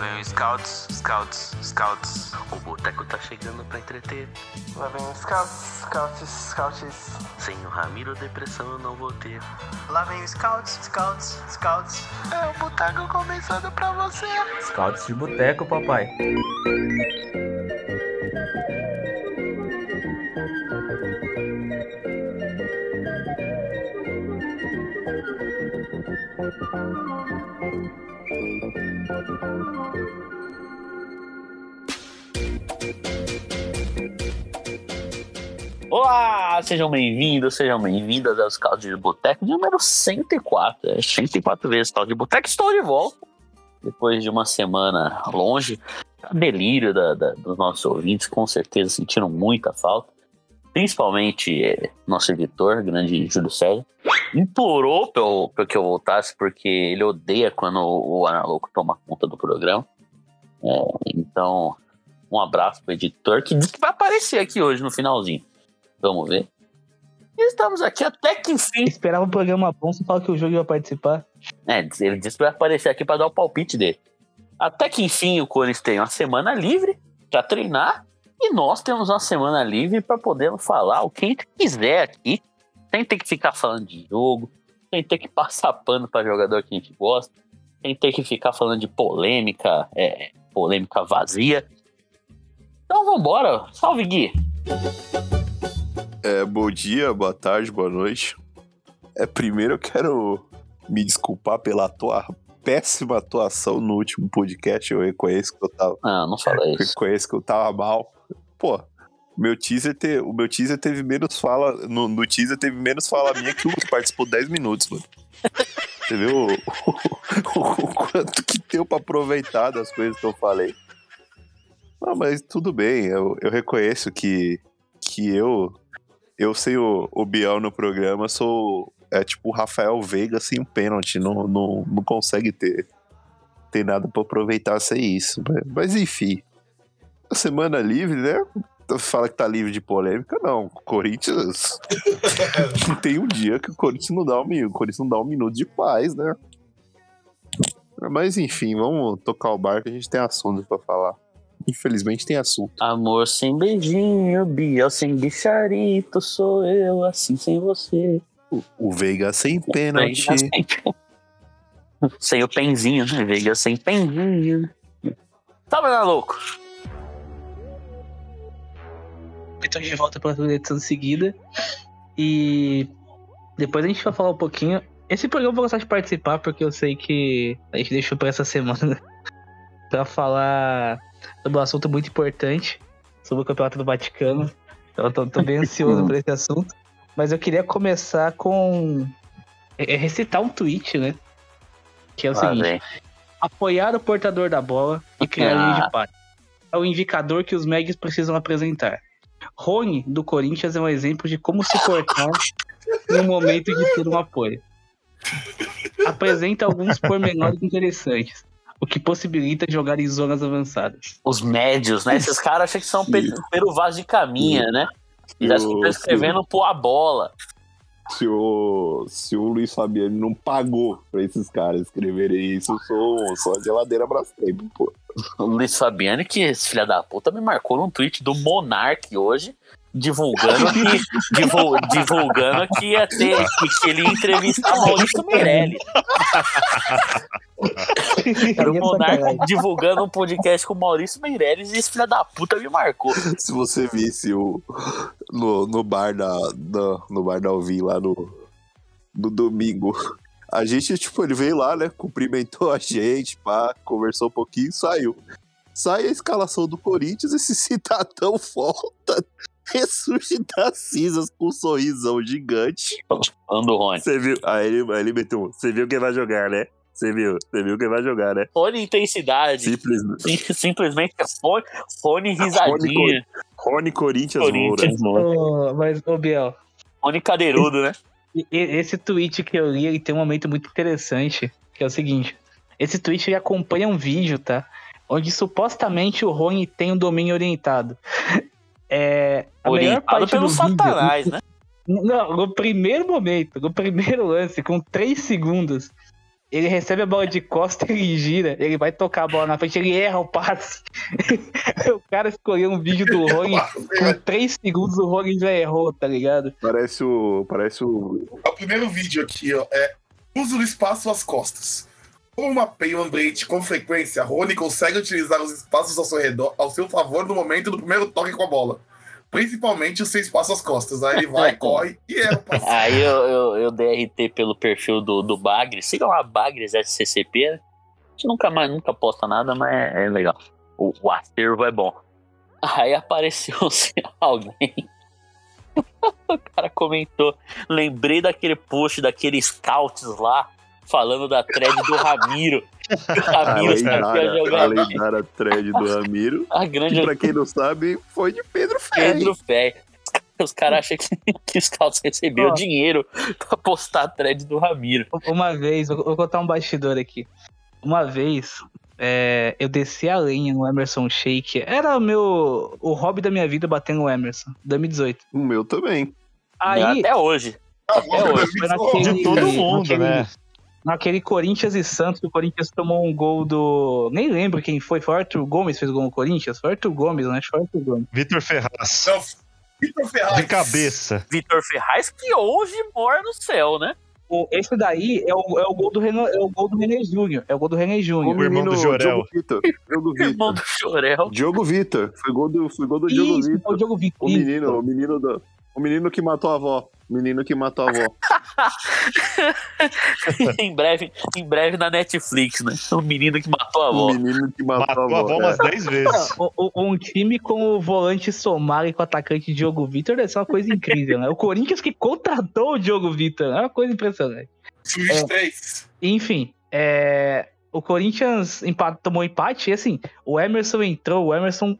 Lá vem o Scouts, Scouts, Scouts. O boteco tá chegando pra entreter. Lá vem o Scouts, Scouts, Scouts. Sem o Ramiro, depressão eu não vou ter. Lá vem o Scouts, Scouts, Scouts. É o boteco começando pra você. Scouts de boteco, papai. Olá, sejam bem-vindos, sejam bem-vindas aos Caldos de Boteco de número 104. É 104 vezes Caldos de Boteco. Estou de volta depois de uma semana longe. Delírio da, da, dos nossos ouvintes, com certeza sentiram muita falta. Principalmente é, nosso editor, grande Júlio César, implorou para que eu voltasse, porque ele odeia quando o, o toma conta do programa. É, então, um abraço para o editor, que disse que vai aparecer aqui hoje no finalzinho. Vamos ver. Estamos aqui até que enfim. Esperava um programa bom, você fala que o jogo ia participar. É, ele disse que vai aparecer aqui para dar o palpite dele. Até que enfim o Corinthians tem uma semana livre para treinar e nós temos uma semana livre para poder falar o que a gente quiser aqui, sem ter que ficar falando de jogo, sem ter que passar pano para jogador que a gente gosta, sem ter que ficar falando de polêmica, é, polêmica vazia. Então vambora, salve Gui! É, bom dia, boa tarde, boa noite. É, primeiro eu quero me desculpar pela tua péssima atuação no último podcast. Eu reconheço que eu tava. Ah, não fala Eu isso. reconheço que eu tava mal. Pô, meu teaser te, o meu teaser teve menos fala. No, no teaser teve menos fala minha que o Lucas participou 10 minutos, mano. Você viu o, o- o quanto que deu pra aproveitar das coisas que eu falei. Ah, mas tudo bem, eu, eu reconheço que, que eu, eu sem o, o Biel no programa, sou é tipo o Rafael Veiga sem um pênalti, não, não, não consegue ter, ter nada pra aproveitar sem isso. Mas, mas enfim, a semana livre, né? Fala que tá livre de polêmica, não. Corinthians. tem um dia que o Corinthians não dá um minuto. O Corinthians não dá um minuto de paz, né? Mas enfim, vamos tocar o barco, a gente tem assunto pra falar. Infelizmente tem assunto. Amor sem beijinho, Biel sem bicharito, sou eu assim sem você. O Veiga sem pênalti. Veiga sem, sem o penzinho, né? Veiga sem penzinho. Tá, mas louco. Estamos de volta pela segunda edição seguida. E depois a gente vai falar um pouquinho. Esse programa eu vou gostar de participar, porque eu sei que a gente deixou pra essa semana pra falar sobre um assunto muito importante, sobre o Campeonato do Vaticano. Então eu tô, tô bem ansioso por esse assunto. Mas eu queria começar com. é, é recitar um tweet, né? Que é o Lá seguinte: vem. apoiar o portador da bola e criar Ah. linha de passe. É o indicador que os Megs precisam apresentar. Rony, do Corinthians, é um exemplo de como se portar no momento de ter um apoio. Apresenta alguns pormenores interessantes, o que possibilita jogar em zonas avançadas. Os médios, né? Esses caras acham que são pe- Pero Vaz de caminha, né? E já estão escrevendo pôr a bola. Se o, se o Luiz Fabiano não pagou pra esses caras escreverem isso, eu sou só a geladeira pra sempre, pô. O Luiz Fabiano, que esse filho da puta me marcou num tweet do Monark hoje, divulgando que, divul- divulgando que ia ter, que, ele ia entrevistar Maurício Meirelles. Era o sacanagem. divulgando um podcast com o Maurício Meirelles e esse filho da puta me marcou. Se você visse o, no, no bar da, da- no bar da Alvin lá no, no domingo, a gente, tipo, ele veio lá, né, cumprimentou a gente, pá, conversou um pouquinho e saiu. Sai a escalação do Corinthians, esse cidadão volta, ressurge das cinzas com um sorrisão gigante. Falando do Rony. Você viu? Aí ele, aí ele meteu um, você viu quem vai jogar, né? Você viu? Você viu quem vai jogar, né? Rony intensidade. Simples. Sim- Simplesmente é Rony, Rony risadinha. Rony Corinthians, Corinthians, Moura. Ô, mas, ô Biel, Rony cadeirudo, né? esse tweet que eu li ele tem um momento muito interessante, que é o seguinte. Esse tweet ele acompanha um vídeo, tá? Onde supostamente o Rony tem um domínio orientado. É, a melhor Orientado parte pelo vídeo- Satanás, né? Não, no primeiro momento, no primeiro lance, com três segundos, Ele recebe a bola de costa, ele gira, ele vai tocar a bola na frente, ele erra o passe. o cara escolheu um vídeo do Rollins, com 3 segundos o Rollins já errou, tá ligado? Parece o. Parece o. É o primeiro vídeo aqui, ó, é uso do espaço às costas. Com uma play ambiente com frequência, Rony consegue utilizar os espaços ao seu redor ao seu favor no momento do primeiro toque com a bola. Principalmente o seu espaço às costas. Aí ele vai, corre e erra o. Aí eu, eu, eu dei RT pelo perfil do, do Bagres. Siga lá, Bagres SCCP. né? A gente nunca mais nunca posta nada, mas é, é legal. O, o acervo é bom. Aí apareceu assim, alguém. o cara comentou. Lembrei daquele post daqueles scouts lá, falando da thread do Ramiro. Que o A Ramiro sabia lendária, a jogar lendária thread do Ramiro. a Que grande pra quem não sabe, foi de Pedro Ferri. Pedro Fé. Os caras acham que, que os scouts recebiam Ó. dinheiro pra postar a thread do Ramiro. Uma vez, vou vou contar um bastidor aqui. Uma vez, é, eu desci a lenha no Emerson Shake. Era o meu. O hobby da minha vida bater no Emerson, 2018. O meu também. Aí, Até hoje. É, hoje, foi naquele- De todo mundo, naquele- né? Naquele Corinthians e Santos, que o Corinthians tomou um gol do. Nem lembro quem foi. Foi o Arthur Gomes que fez o gol no Corinthians? Foi o Arthur Gomes, né? Acho que foi o Arthur Gomes. Vitor Ferraz. Não, Vitor Ferraz. De cabeça. Vitor Ferraz, que hoje mora no céu, né? O- esse daí é o, é o gol do Renan, é o gol do René Júnior. É o gol do René O Júnior. irmão do Jorel. Diogo Vitor. Diogo Irmão do Chorel. Diogo Vitor. Foi gol do, foi gol do Diogo Isso, é o Vitor. Diogo Vitor. O menino, o menino do. O menino que matou a avó. O menino que matou a avó. em, breve, em breve na Netflix, né? O menino que matou a O avó. menino que matou, Matou a avó é. umas 10 vezes. O- o- Um time com o volante Somar e com o atacante Diogo Vitor deve ser uma coisa incrível, né? O Corinthians que contratou o Diogo Vitor, é uma coisa impressionante. Sub-23. Enfim, é, o Corinthians empa- tomou empate e assim, o Emerson entrou, o Emerson.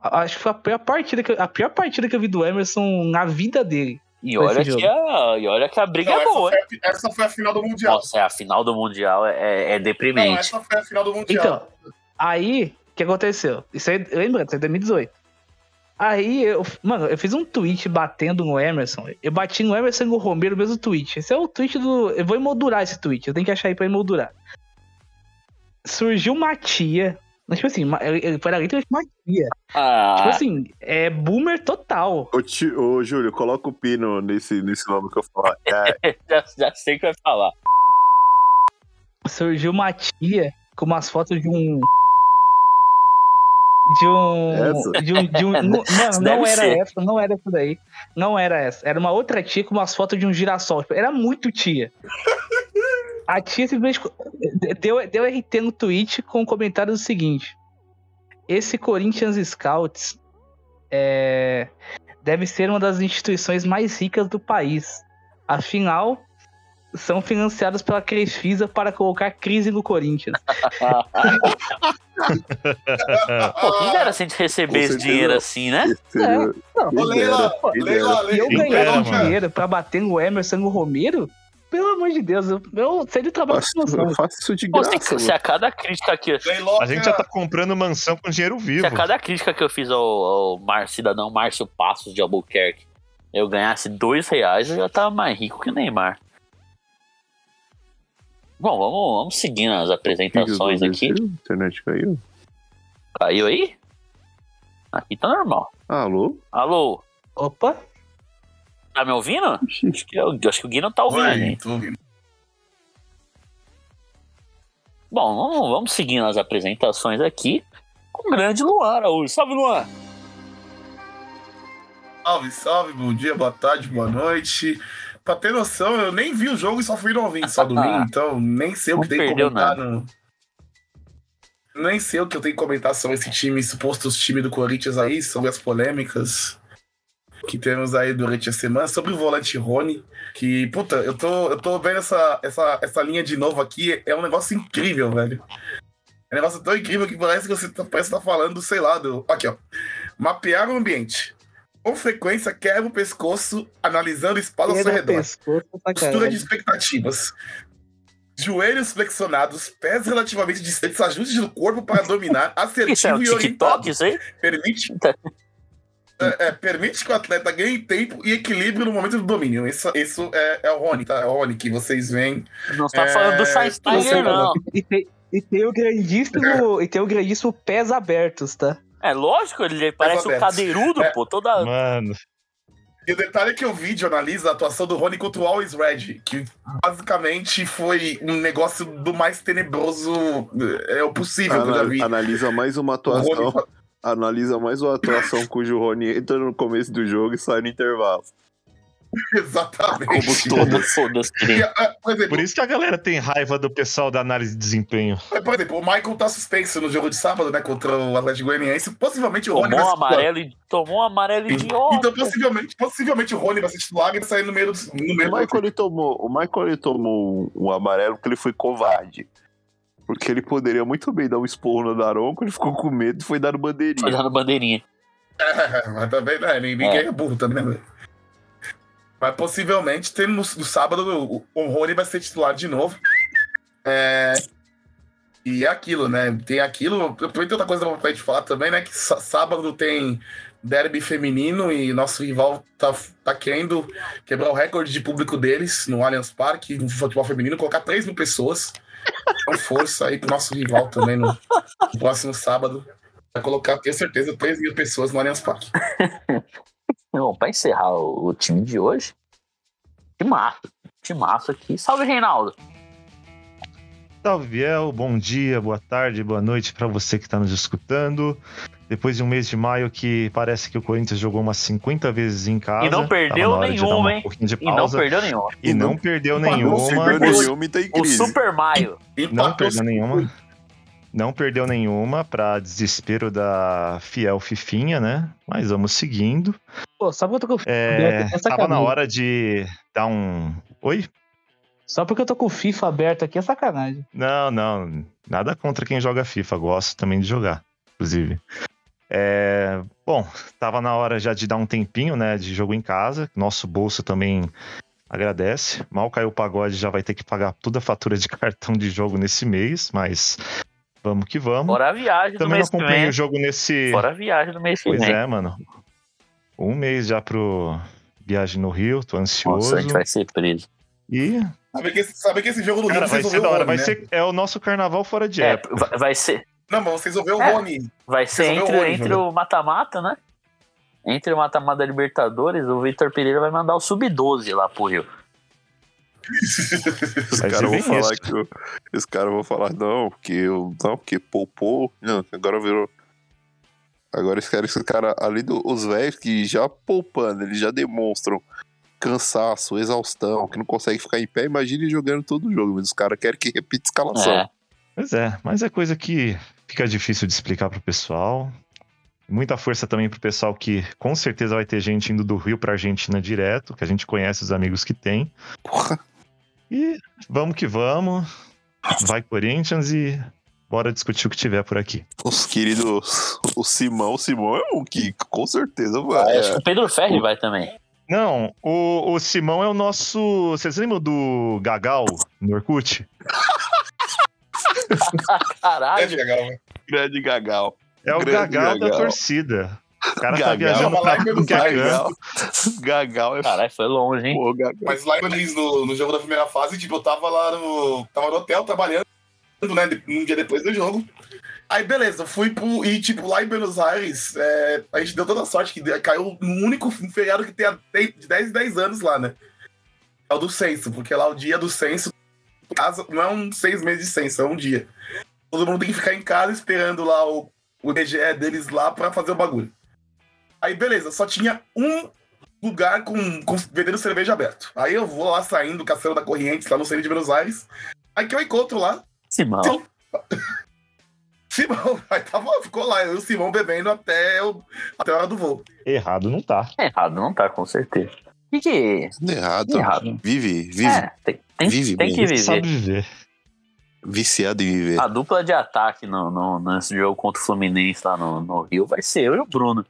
a- Acho que foi a pior partida que a pior partida que eu vi do Emerson na vida dele. E Foi olha, que a, e olha que a briga Não, é essa, boa, foi hein? a, essa foi a final do Mundial. Nossa, é, a final do Mundial é, é- é Não, deprimente. essa foi a final do Mundial. Então, aí, o que aconteceu? Isso aí, lembra, isso é 2018. Aí, eu, mano, eu fiz um tweet batendo no Emerson. Eu bati no Emerson e no Romero, o mesmo tweet. Esse é o tweet do. Eu vou emoldurar esse tweet, eu tenho que achar aí pra emoldurar. Surgiu uma tia. Mas, Tipo assim, ele ele foi na letra de uma tia. Ah, Tipo assim, é boomer total. Ô, tio- ô, Júlio, coloca o pino nesse, nesse nome que eu falar. É, já, já sei o que vai falar. Surgiu uma tia com umas fotos de um. De um. Essa? De um. De um não, não, Deve não era ser. essa, não era essa daí. Não era essa. Era uma outra tia com umas fotos de um girassol. Tipo, Era muito tia. A tia simplesmente deu, deu RT no tweet com o comentário do seguinte: Esse Corinthians Scouts é, deve ser uma das instituições mais ricas do país. Afinal, são financiados pela Crefisa para colocar crise no Corinthians. Pô, quem dera se a gente receber esse dinheiro assim, né? Não, Ô, Leila, Leila. E eu ganhar um dinheiro pra bater no Emerson e no Romero? Pelo amor de Deus, eu, eu sei de trabalho Faço, com eu noção. faço isso de Pô, graça, se, se a cada crítica que A gente já tá comprando mansão com dinheiro vivo. se a cada crítica que eu fiz ao, ao Mar, cidadão Márcio Passos de Albuquerque eu ganhasse dois reais, eu já tava mais rico que o Neymar. Bom, vamos, vamos seguindo as apresentações aqui. A internet caiu. Caiu aí? Aqui tá normal. Alô? Alô, Opa, tá me ouvindo? Acho que, eu, acho que o Gui não tá ouvindo, Oi, tô ouvindo. Bom, vamos, vamos seguindo as apresentações aqui com o grande Luan Araújo. Salve, Luan! Salve, salve, bom dia, boa tarde, boa noite. Pra ter noção, eu nem vi o jogo e só fui no ouvir só domingo, então nem sei o Não que tem que comentar no. Nem sei o que eu tenho que comentar sobre esse time, supostos time do Corinthians aí, sobre as polêmicas que temos aí durante a semana, sobre o volante Rony, que, puta, eu tô, eu tô vendo essa, essa, essa linha de novo aqui, é um negócio incrível, velho. É um negócio tão incrível que parece que você tá, parece que tá falando, sei lá, do. Aqui, ó. Mapear o ambiente. Com frequência, quebra o pescoço, analisando o espaço ao seu redor. pescoço, tá Postura de expectativas. Joelhos flexionados, pés relativamente distantes, ajustes do corpo para dominar, Isso é assertivo um e orientado. TikTok, isso aí? Permite. É, é, permite que o atleta ganhe tempo e equilíbrio no momento do domínio. Isso, isso é, é o Rony, tá? É o Rony que vocês veem. Não tá É, falando do você Schweinsteiger, não. E tem, e tem o grandíssimo. E tem o grandíssimo pés abertos, tá? É lógico, ele parece um cadeirudo, É. pô. Toda. Mano, E o detalhe é que o vídeo analisa a atuação do Rony contra o Always Red, que basicamente foi um negócio do mais tenebroso é, possível que eu já vi. Ana- analisa mais uma O atuação. Rony- Analisa mais uma atuação cujo Rony entra no começo do jogo e sai no intervalo. Exatamente. Como todas. E, querido. ah, por, exemplo, por isso que a galera tem raiva do pessoal da análise de desempenho. por exemplo, o Michael tá suspenso no jogo de sábado, né, contra o Atlético Goianiense. Possivelmente o Rony Tomou um amarelo, e- tomou um amarelo idiota. Então, possivelmente, possivelmente o Rony vai ser titular e vai sair no meio do. No O meio do Michael, ele tomou, o Michael ele tomou um, um amarelo porque ele foi covarde. Porque ele poderia muito bem dar um esporro no Daronco, ele ficou com medo e foi dar no Foi bandeirinha. dando bandeirinha. É, mas também, né? Ninguém É. é burro também, né? Mas possivelmente, tem no, no sábado, o, o Rony vai ser titular de novo. É, e é aquilo, né? Tem aquilo. Tem outra coisa pra gente falar também, né? Que sá- sábado tem derby feminino e nosso rival tá, tá querendo quebrar o recorde de público deles no Allianz Parque, no futebol feminino, colocar 3 mil pessoas. Então, força aí pro nosso rival também no, no próximo sábado. Vai colocar, tenho certeza, 3 mil pessoas no Allianz Parque. Bom, pra encerrar o, o time de hoje, que massa. Que massa aqui. Salve, Reinaldo. Salve, Biel. Bom dia, boa tarde, boa noite para você que está nos escutando. Depois de um mês de maio que parece que o Corinthians jogou umas 50 vezes em casa. E não perdeu nenhuma, uma hein? E não perdeu nenhuma. E não perdeu Não nenhuma. Perdeu nenhuma em O. Super Maio. Não perdeu nenhuma. Não perdeu nenhuma, para desespero da fiel Fifinha, né? Mas vamos seguindo. Pô, só porque eu tô com. É, É tava na hora de dar um. Oi? Só porque eu tô com o FIFA aberto aqui é sacanagem. Não, não. Nada contra quem joga FIFA. Gosto também de jogar, inclusive. É, bom, tava na hora já de dar um tempinho, né? De jogo em casa. Nosso bolso também agradece. Mal caiu o pagode, já vai ter que pagar toda a fatura de cartão de jogo nesse mês, mas vamos que vamos. Fora a viagem do também não mês que acompanhei o jogo nesse. Fora a viagem do mês que Pois vem. é, mano. Um mês já pro viagem no Rio, tô ansioso. Nossa, a gente vai ser preso. E, Sabe que, esse, sabe que esse jogo do cara, Rio vai ser da hora. Vai né? ser, é o nosso carnaval fora de É, época. vai, vai ser, Não, mas vocês vão ver o É. Rony. vai ser Vocês entre, o Rony entre o mata-mata, né? Entre o mata-mata da Libertadores, o Vitor Pereira vai mandar o Sub-12 lá pro Rio. Os caras vão falar isso. que eu, os caras vão falar não, porque eu não, porque poupou, não, agora virou Agora eles querem que esse cara, além dos velhos que já poupando, eles já demonstram cansaço, exaustão, que não consegue ficar em pé, imagine jogando todo o jogo, mas os caras querem que repita a escalação. É. Pois é, mas é coisa que fica difícil de explicar pro pessoal. Muita força também pro pessoal que com certeza vai ter gente indo do Rio pra Argentina direto, que a gente conhece os amigos que tem. Porra, E vamos que vamos. Vai Corinthians e bora discutir o que tiver por aqui. os queridos, o Simão, o Simão é um que com certeza Ah, vai. Acho que o Pedro Ferri vai também. Não, o, o Simão é o nosso. Vocês lembram do Gagal no Orkut? Caralho. legal, né? grande Gagal. É o Grande Gagal, da Gagal. torcida. O cara tá Gagal. viajando lá em pra Buenos tudo que é canto. Gagal. Gagal é Caralho, foi longe, hein? Pô, Gagal. Mas lá em Berlim, no, no jogo da primeira fase, tipo, eu tava lá no. Tava no hotel trabalhando, né? Um dia depois do jogo. Aí, beleza, fui pro. E, tipo, lá em Buenos Aires, é, a gente deu toda a sorte que caiu no único feriado que tem de 10 em 10 anos lá, né? É o do censo, porque lá o dia do censo. Casa- Não é um seis meses de censo, é um dia. Todo mundo tem que ficar em casa esperando lá o, o IBGE deles lá pra fazer o bagulho. Aí, beleza, só tinha um lugar com, com vendendo cerveja aberto. Aí eu vou lá saindo, caçando da Corrientes, lá no centro de Buenos Aires. Aí que eu encontro lá, Simão. Simão. Aí tava, ficou lá, eu e o Simão bebendo até, o, até a hora do voo. Errado não tá. Errado não tá, com certeza. E que. Errado. Errado. Vive, vive. É, tem, tem, Vive tem bem. que viver. Sabe viver. Viciado em viver. A dupla de ataque no, no, nesse jogo contra o Fluminense lá no, no Rio vai ser eu e o Bruno.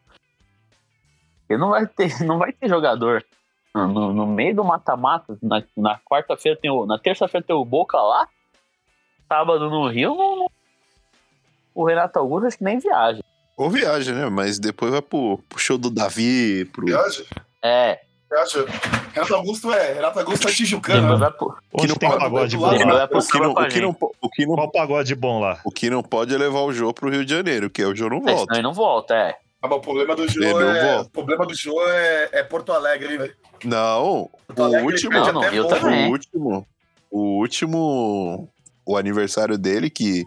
Ele não vai ter, não vai ter jogador. No, no- meio do mata-mata, na, na quarta-feira tem o. Na terça-feira tem o Boca lá. Sábado no Rio, não- o Renato Augusto acho que nem viaja. Ou viaja, né? Mas depois vai pro, pro show do Davi, pro. Viaja? É, Viaja. Renato Augusto é. Renato Augusto é tijucano. Onde não tem pagode bom lá? O que, não, o, que não, o, que não, Qual pagode bom lá? o que não pode é levar o Jô pro Rio de Janeiro, que é o Jô não É, senão volta. ele não volta, é. Ah, mas o problema do Jô não é. volta. O problema do Jô é, é Porto Alegre, velho. Não, Porto o último. Não, Rio voo. também. O último. O último. O aniversário dele, que,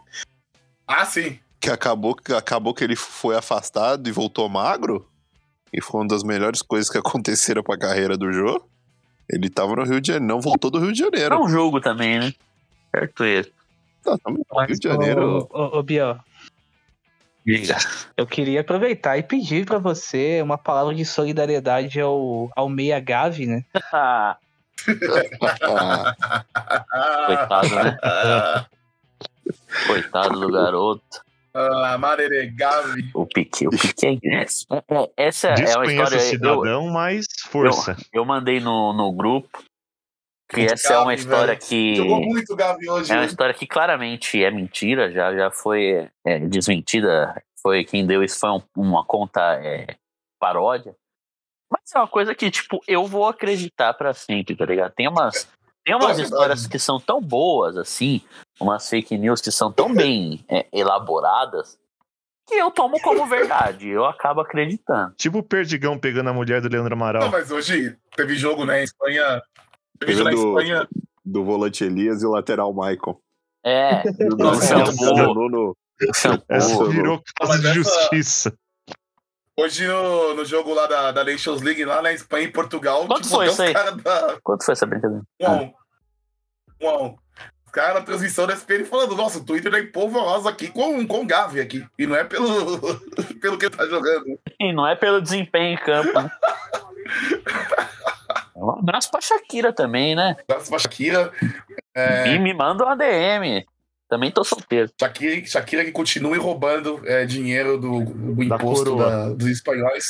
Ah, sim. que acabou, que acabou que ele foi afastado e voltou magro. E foi uma das melhores coisas que aconteceram pra carreira do Jô. Ele tava no Rio de Janeiro, não voltou do Rio de É Janeiro. um jogo também, né? Certo ele. Tá, tá no Rio de Janeiro. Ô, ô, ô, Biel, Diga. eu queria aproveitar e pedir pra você uma palavra de solidariedade ao, ao Meia Gavi, né? Coitado, né? Coitado do garoto. Ah, Marere Gavi. O Pique, o Pique é. É, é, Essa é uma história. Eu, cidadão, mas força. eu mandei no, no grupo que essa é uma Gavi, história velho. que. Jogou muito Gavi hoje. É uma hein? história que claramente é mentira, já, já foi é, desmentida. Foi quem deu isso foi um- uma conta é, paródia. Mas é uma coisa que, tipo, eu vou acreditar pra sempre, tá ligado? Tem umas, tem umas É histórias verdade. que são tão boas, assim, umas fake news que são tão bem é, elaboradas, que eu tomo como verdade. Eu acabo acreditando. Tipo o Perdigão pegando a mulher do Leandro Não, Amaral. mas hoje teve jogo, né? Em Espanha. Teve jogo na do- Espanha. do volante Elias e o lateral Michael. É, Do no, shampoo. Essa virou caso de justiça. Hoje no, no jogo lá da, da Nations League, lá na Espanha e Portugal, Quanto foi até isso aí? da. Quanto foi essa brincadeira? Um a um. Um a um. Caras na transmissão da SPN falando, nossa, o Twitter é polvorosa aqui com, com Gavi aqui. E não é pelo, pelo que ele tá jogando. E não é pelo desempenho em campo. né? Um abraço pra Shakira também, né? Abraço pra Shakira. É, E me manda uma DM. Também tô solteiro. Shakira, Shakira que continue roubando é, dinheiro do, do Da imposto coroa. da- dos espanhóis.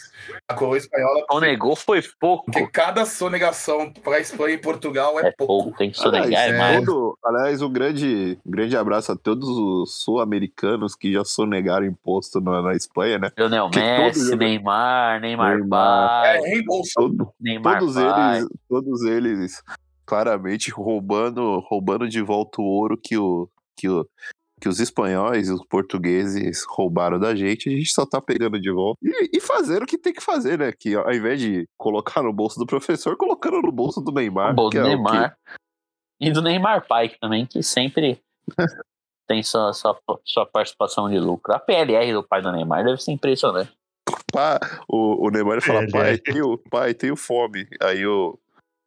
A coroa espanhola. O negou foi pouco. Porque cada sonegação pra Espanha e Portugal é, É pouco, tem que sonegar Aliás, é mais. todo- aliás, um grande, grande abraço a todos os sul-americanos que já sonegaram imposto na, na Espanha, né? Lionel que todo Messi, jogo- Neymar, Neymar, Neymar. É, reembolso. Todo- Neymar todos pai. eles, todos eles claramente roubando, roubando de volta o ouro que o que o que os espanhóis e os portugueses roubaram da gente, a gente só tá pegando de volta. E, e fazendo o que tem que fazer, né? Que ao invés de colocar no bolso do professor, colocando no bolso do Neymar. O bom que do é o Neymar. E do Neymar pai também, que sempre tem sua, sua, sua participação de lucro. A PLR do pai do Neymar deve ser impressionante. que- pá, o, o Neymar fala, Ele pai, é. tenho, pai, tenho fome. Aí o.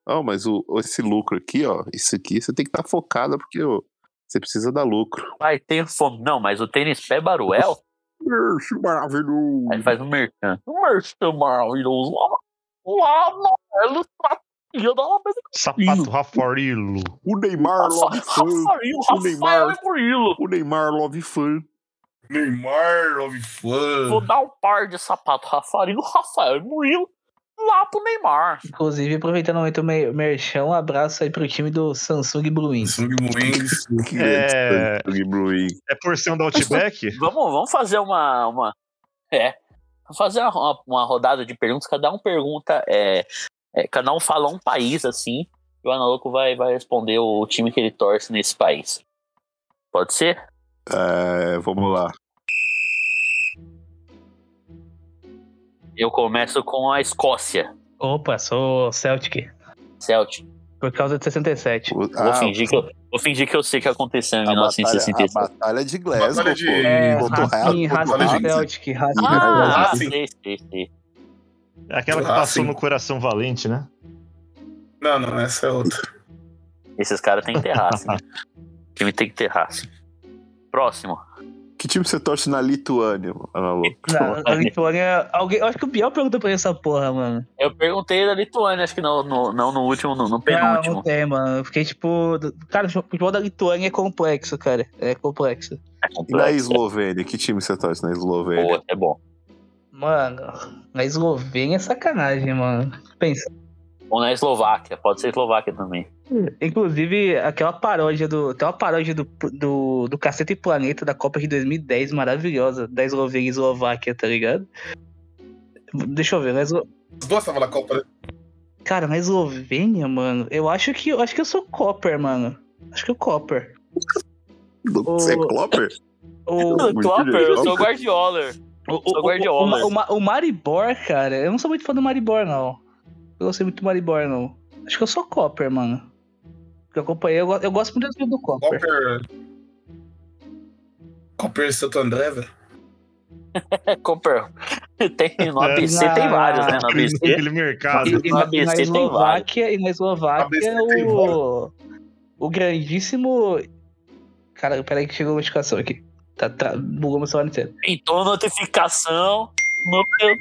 Não, mas o, esse lucro aqui, ó, isso aqui você tem que estar tá focado porque ó, você precisa dar lucro. Pai, tenho fome. Não, mas o tênis pé Baruel, Ixi, Maravilhoso. aí faz um merchan. Um merchan maravilhoso. Lá, amarelo, tratinha da. Sapato Rafarilo. O Neymar love fã. Rafael, O Neymar. e Murilo. O Neymar love fã. Neymar, Love Vou Fã. dar um par de sapato Rafael, Rafael e Murilo lá pro Neymar. Inclusive, aproveitando o momento mer- merchan, um abraço aí pro time do Samsung Blue Wings. Samsung Wings. Que É. Bruin. É porção da Outback? Vamos, vamos fazer uma, uma. É. Vamos fazer uma, uma rodada de perguntas. Cada um pergunta. É, é, cada um fala um país assim. E o Analouco vai, vai responder o time que ele torce nesse país. Pode ser? É, vamos lá. Eu começo com a Escócia. Opa, sou Celtic. Celtic. Por causa de 67. O- Vou, ah, fingir que eu, vou fingir que eu sei o que aconteceu em a, batalha, a 1967. batalha de Glasgow, Batalha de- pô. É, Botou Racing, Racing. Celtic, Racing Ah, Racing. sei, sei, sei. É aquela que passou no coração valente, né? Não, não, essa é outra. Esses caras têm que ter raça. né? O time tem que ter raça. Próximo. Que time você torce na Lituânia, Ana? Na, na Lituânia, alguém, eu acho que o Biel perguntou pra essa porra, mano. Eu perguntei da Lituânia, acho que no, no- não no último, no, no Não, penúltimo. não tem, mano. Eu fiquei tipo. Cara, o futebol da Lituânia é complexo, cara. É complexo. É E na complexo. Eslovênia, que time você torce na Eslovênia? Boa, é bom. Mano, na Eslovênia é sacanagem, mano. Pensa. Ou na Eslováquia, pode ser Eslováquia também. Inclusive, aquela paródia do. Tem uma paródia do, do, do Cacete e Planeta da Copa de 2010, maravilhosa, da Eslovênia e Eslováquia, tá ligado? Deixa eu ver, na Eslo... As duas estavam na Copa, né? Cara, na Eslovênia, mano, eu acho que eu acho que eu sou Copper, mano. Acho que o Copper. Você é Clopper? O, Muito Klopper, eu sou o Guardiola. o, o, Sou o, Guardiola. o, Ma- o Maribor, cara, eu não sou muito fã do Maribor, não. Eu gostei muito do Maribor, não. Acho que eu sou Copper, mano. Porque eu acompanhei, eu, eu gosto muito do Copper. Copper. Copper Santo André, velho. É, Cooper. Tem, no ABC Na- tem vários, né? No ABC. aquele mercado. E, e No na, ABC na tem Eslováquia, e na Eslováquia tem o, o grandíssimo. Cara, peraí que chegou a notificação aqui. Tá, tá, bugou meu celular inteiro. Pintou notificação no meu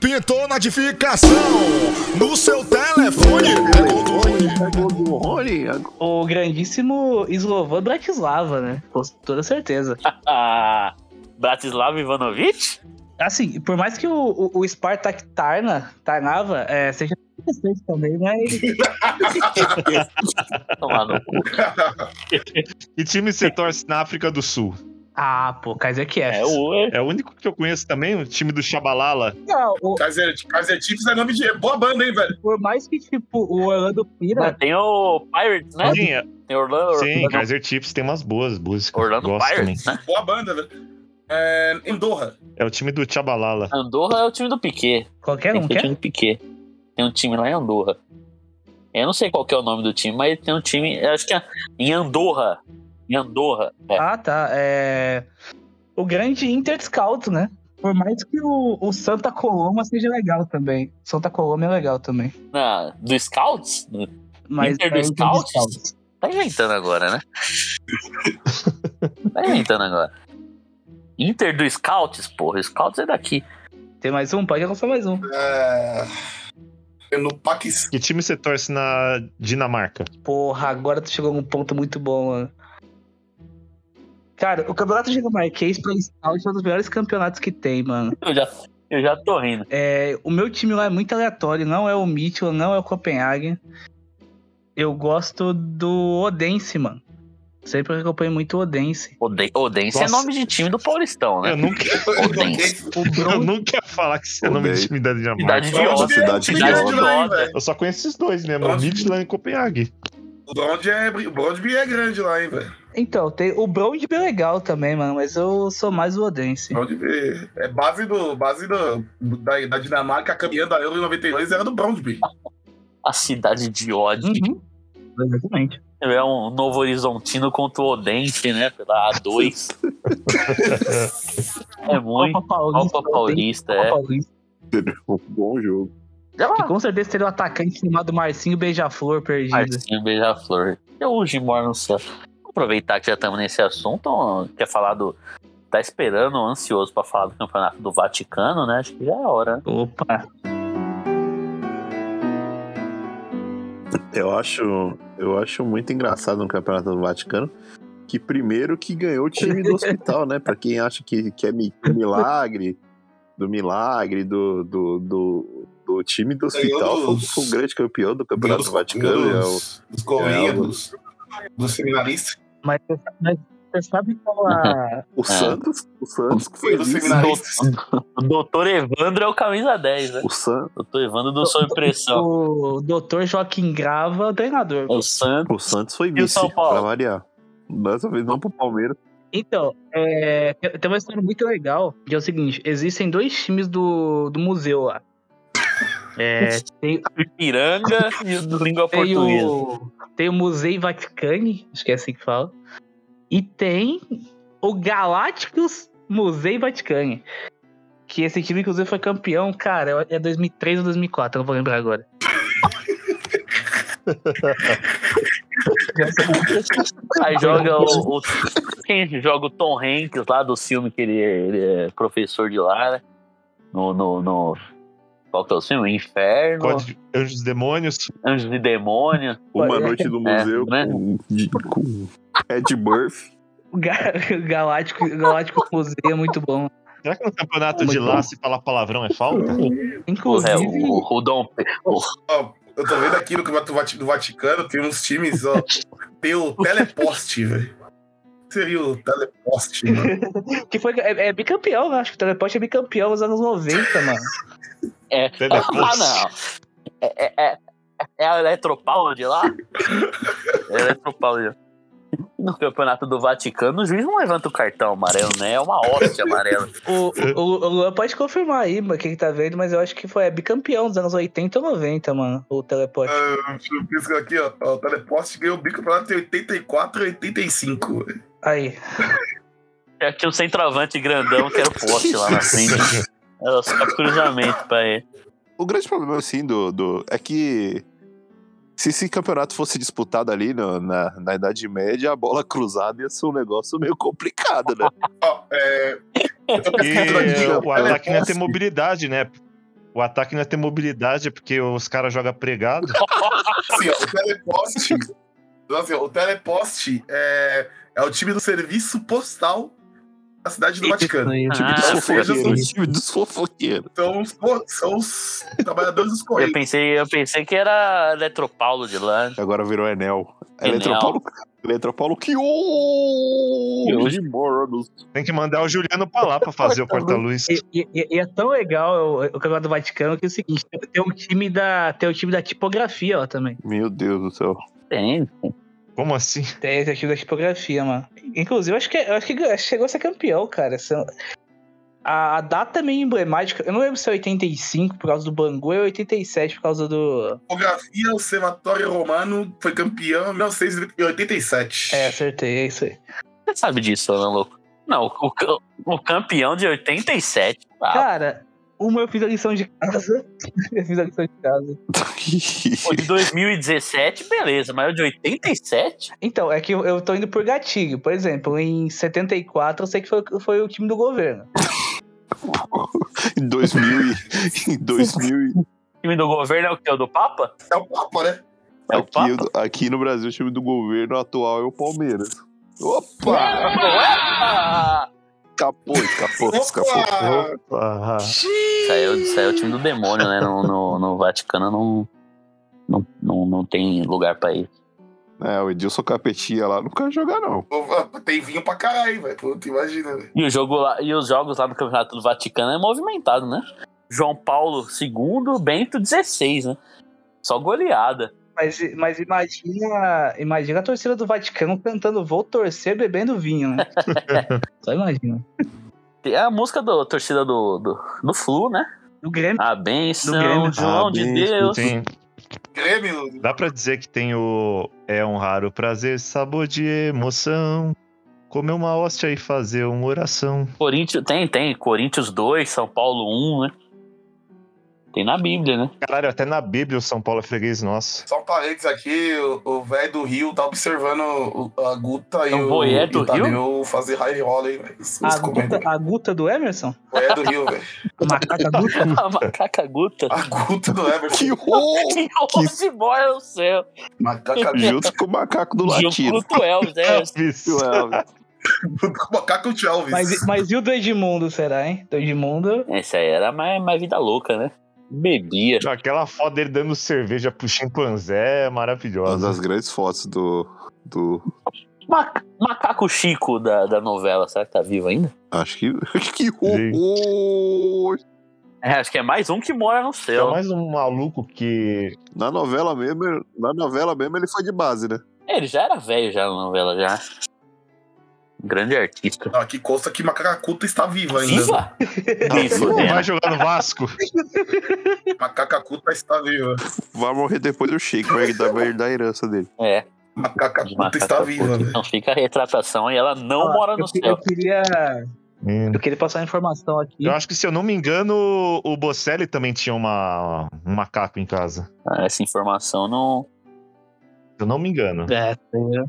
Pintou notificação no seu telefone. O grandíssimo Slovan Bratislava, né? Com toda certeza. Bratislava Ivanovic? Assim, por mais que o, o, o Spartak Tarna, Tarnava, é, seja interessante também, mas. Tomar no cu. Que time você torce na África do Sul? Ah, pô, Kaiser Kiev. É o. É o único que eu conheço também, o time do Chabalala. Não, o- Kaiser, Kaiser Chiefs é nome de. Boa banda, hein, velho? por mais que, tipo, o Orlando Pira. Tem o Pirates, né? Sim, é- Tem Orlando. sim Orlando, Kaiser Chiefs tem umas boas músicas. Orlando Pirates, né? Boa banda, velho. É, Andorra. É o time do Chabalala. Andorra é o time do Piquet. Qualquer Tem um que ser o quer? time do Piquet. Tem um time lá em Andorra. Eu não sei qual que é o nome do time, mas tem um time. eu Acho que é em Andorra. Em Andorra. É. Ah, tá. É. O grande Inter Scout, né? Por mais que o, o Santa Coloma seja legal também. Santa Coloma é legal também. Na, do Scouts? Mas Inter do é Scouts? Tá inventando agora, né? tá inventando agora. Inter do Scouts, porra. Scouts é daqui. Tem mais um? Pode alcançar mais um. É, no Paquistão. Que time você torce na Dinamarca? Porra, agora tu chegou num ponto muito bom, mano. Cara, o campeonato dinamarquês pra Scout é um dos melhores campeonatos que tem, mano. Eu já, eu já tô rindo. É, o meu time lá é muito aleatório, não é o Mitchell, não é o Copenhagen. Eu gosto do Odense, mano. Sempre acompanho muito o Odense. Oden- Odense é Nossa. nome de time do Paulistão, né? Eu nunca, Odense. Eu Bron... nunca ia falar que isso é nome de time da Dinamarca. Cidade de é? cidade de velho? Eu só conheço esses dois mesmo, o Nossa. Midland e Copenhague. O Brondby é, o Brondby é grande lá, hein, velho? Então, tem o Brondby é legal também, mano, mas eu sou mais o Odense. Brondby é base, do, base do, da, da Dinamarca caminhando a Euro em 92 era do Brondby. A cidade de ódio. Uhum. Exatamente. É um Novo Horizontino contra o Odense, né? Pela A2. é muito. Copa Paulista. Copa Paulista, é. Paulista. Um bom jogo. Que com certeza teria um atacante chamado Marcinho Beija-Flor perdido. Marcinho Beija-Flor. E o Gimor no céu. Vou aproveitar que já estamos nesse assunto. Quer falar do. Tá esperando, ansioso pra falar do campeonato do Vaticano, né? Acho que já é hora. Opa. Eu acho, eu acho muito engraçado no Campeonato do Vaticano que primeiro que ganhou o time do hospital, né? Pra quem acha que, que é mi- milagre, do milagre, do, do, do, do time do hospital, Ganhou foi, dos- foi o grande campeão do Campeonato do Dos, Vaticano. é o- dos, dos é o- dos, dos seminaristas. Mas, mas você sabe qual a. O Santos, o Santos que fez Dos isso. seminaristas. O doutor Evandro é o camisa 10, né? O Santos, Doutor Evandro do Sob Pressão. O doutor Joaquim Grava é o treinador. O Santos. o Santos foi o vice, São Paulo? pra variar. Dessa vez não pro Palmeiras. Então, é, tem uma história muito legal, que é o seguinte, existem dois times do, do museu lá. É, tem, Piranga e o língua tem, portuguesa. o, tem o Museu Vaticani, acho que é assim que fala, e tem o Galácticos Museu Vaticani. Que esse time, inclusive, foi campeão, cara, é 2003 ou 2004, eu não vou lembrar agora. Aí joga o, o- Quem joga o Tom Hanks lá do filme que ele, ele é professor de lá, né? No. no, no- qual que é o filme? Inferno, Código de Anjos e Demônios. Anjos e Demônios. Uma Olha, noite do é, museu né? com, de- com Ed. O o Galáctico, o Galáctico Museu é muito bom. Será que no campeonato de lá bom. se falar palavrão é falta? Porra, é, Inclusive, o, o Dom. O, Ó, eu tô vendo aqui no Campeonato do Vaticano, tem uns times, ó. Tem o Teleposte, velho. O que Seria o Teleposte, mano. Que foi, é, é bicampeão? Acho que o Teleporte é bicampeão nos anos 90, mano. É. Ah, não. É, é, é, é a Eletropaulo de lá? É a Eletropaulo de lá. No campeonato do Vaticano, o juiz não levanta o cartão amarelo, né? É uma hóstia amarela. O, o, o Luan pode confirmar aí, mano, quem tá vendo, mas eu acho que foi é, bicampeão dos anos 80 ou 90, mano, o Teleporte. Deixa eu pesquisar aqui, ó. O Teleposte ganhou o bicampeonato em 84 e 85, velho. Aí. É que o centroavante grandão que era o poste lá na frente. Era só cruzamento pra ele. O grande problema, assim, do, do. É que. Se esse campeonato fosse disputado ali no- na, na Idade Média, a bola cruzada ia ser um negócio meio complicado, né? É. E o ataque não ia ter mobilidade, né? O ataque não ia ter mobilidade porque os caras jogam pregado. Assim, ó, o teleposte. assim, ó, o teleposte é, é o time do serviço postal da cidade do Vaticano. Dos Ah, fofoqueiros. o dos fofoqueiros. São são os trabalhadores dos Eu Correios. pensei, eu pensei que era Eletropaulo de lá. Agora virou Enel. Enel. Eletropaulo. Eletropaulo que hoje moros. Tem que mandar o Juliano pra lá pra fazer o porta-luz. E, e- e- é tão legal o, o Campeonato do Vaticano que é o seguinte, tem um time da, tem um time da tipografia lá também. Meu Deus do céu. Tem. Como assim? Tem esse time da tipografia, mano. Inclusive, eu acho que, acho que chegou a ser campeão, cara. A, a data é meio emblemática. Eu não lembro se é 85 por causa do Bangu ou é 87 por causa do. Tipografia, o Observatório Romano foi campeão em 1987. É, acertei, é isso aí. Você sabe disso, Ana Louco? Não, o, o campeão de 87. Ah, Cara, uma eu fiz a lição de casa. eu fiz a lição de casa. o de 2017, beleza, mas o de 87? Então, é que eu, eu tô indo por gatilho. Por exemplo, em 74 eu sei que foi, foi o time do governo. em 2000 e- em 2000 e- O time do governo é o que? O do Papa? É o Papa, né? É o Papa? aqui, aqui no Brasil, o time do governo atual é o Palmeiras. Opa! Ah, Escapou, escapou, escapou. Opa! Isso aí, é o- time do demônio, né? No, no, no Vaticano não, não, não, não tem lugar pra ir. É, o Edilson Capetinha lá não quer jogar, não. Tem vinho pra caralho, velho. Puta, imagina, velho. E, o jogo lá, e os jogos lá no Campeonato do Vaticano é movimentado, né? João Paulo II, Bento XVI, né? Só goleada. Mas, mas imagina, imagina a torcida do Vaticano cantando Vou torcer bebendo vinho, né? Só imagina. Tem a música da torcida do, do, do Flu, né? Do Grêmio. A benção, Do Grêmio. João A de benção. Deus. tem, Grêmio. dá pra dizer que tem o. É um raro prazer, sabor de emoção. Comer uma hóstia e fazer uma oração. Corinthians, tem, tem. Corinthians 2, São Paulo 1, né? Tem na Bíblia, né? Caralho, até na Bíblia o São Paulo é freguês nosso. Só um parênteses aqui, o- o velho do Rio tá observando o- a Guta e É o o, boié e do o Tadeu fazer high roll aí, velho. A guta, a guta do Emerson? Boié do Rio, velho. Macaca guta? A macaca guta. A Guta do Everton. Que horror! Que hoje mora no céu. Macaca. Junto com o macaco do Junto latino. com o Elvis, né? Isso. Ué, Macaco Chalvis. Mas, mas e o do Edmundo, será, hein? Do Edmundo. Esse aí era mais, mais vida louca, né? Bebia. Aquela foto dele dando cerveja pro chimpanzé é Uma maravilhosa. das grandes fotos do. do Ma- Macaco Chico da, da novela, será que tá vivo ainda? acho que. Que horror! É, acho que é mais um que mora no É céu. mais um maluco que. Na novela mesmo, na novela mesmo ele foi de base, né? É, ele já era velho já na novela, já. Grande artista. Não, aqui consta que Macacacuta está viva ainda. Viva? Não fudendo. vai jogar no Vasco. Macacacuta está viva. Vai morrer depois do Shake, vai a herança dele. É, Macacacuta está viva. Então fica a retratação e ela não Ó, mora eu, no eu céu. queria. Hum. Eu queria passar uma informação aqui. Eu acho que, se eu não me engano, o Bocelli também tinha uma, um macaco em casa. Ah, Essa informação não. Se eu não me engano. É,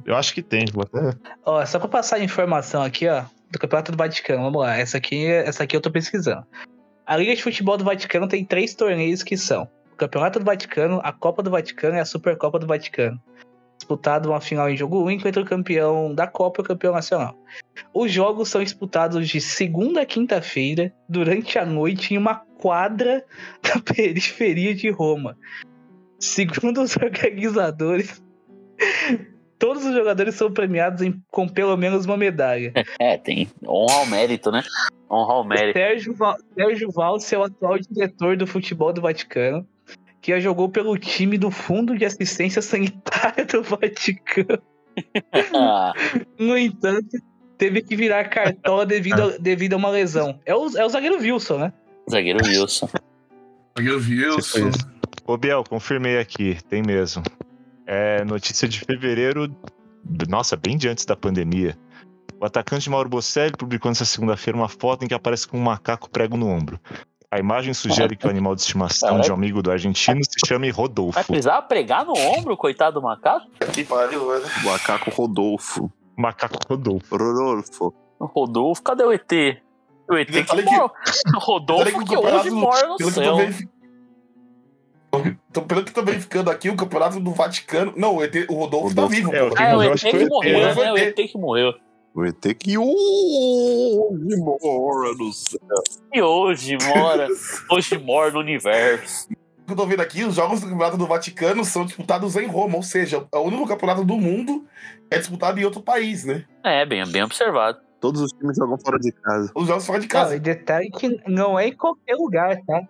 Eu acho que tem. Vou até... Ó, só pra passar a informação aqui, ó, do Campeonato do Vaticano. Vamos lá, essa aqui, essa aqui eu tô pesquisando. A Liga de Futebol do Vaticano tem três torneios que são o Campeonato do Vaticano, a Copa do Vaticano e a Supercopa do Vaticano. Disputado uma final em jogo único entre o campeão da Copa e o campeão nacional. Os jogos são disputados de segunda a quinta-feira, durante a noite, em uma quadra da periferia de Roma. Segundo os organizadores, todos os jogadores são premiados em- com pelo menos uma medalha. É, tem honra ao mérito, né? Honra ao mérito. Sérgio, Val, Sérgio Valls é o atual diretor do futebol do Vaticano, que já jogou pelo time do Fundo de Assistência Sanitária do Vaticano. Ah, No entanto, teve que virar cartola devido a, devido a uma lesão. É o, é o zagueiro Wilson, né? zagueiro Wilson. Você fez. Ô, Biel, confirmei aqui, tem mesmo. É notícia de fevereiro, nossa, bem de antes da pandemia. O atacante Mauro Bocelli publicou nessa segunda-feira uma foto em que aparece com um macaco prego no ombro. A imagem sugere que o animal de estimação de um amigo do argentino se chame Vai Rodolfo. precisar pregar no ombro, coitado do macaco? Que pariu, velho. Macaco Rodolfo. Macaco Rodolfo. Rodolfo. Rodolfo, cadê o ET? O ET que que- mora. Rodolfo que o campeonato hoje mora no pelo que Então, pelo que eu tô verificando aqui, o campeonato do Vaticano. Não, o, ET, o Rodolfo tá Rodolfo. vivo, É, o Ah, é ET acho que morreu, né? O ET que morreu. O ET que hoje mora no céu. E hoje mora. Hoje mora no universo. O que eu tô vendo aqui, os jogos do campeonato do Vaticano são disputados em Roma, ou seja, é o único campeonato do mundo é disputado em outro país, né? É, bem, bem observado. Todos os times jogam fora de casa. Os jogos fora de Não, casa. e detalhe que não é em qualquer lugar, tá?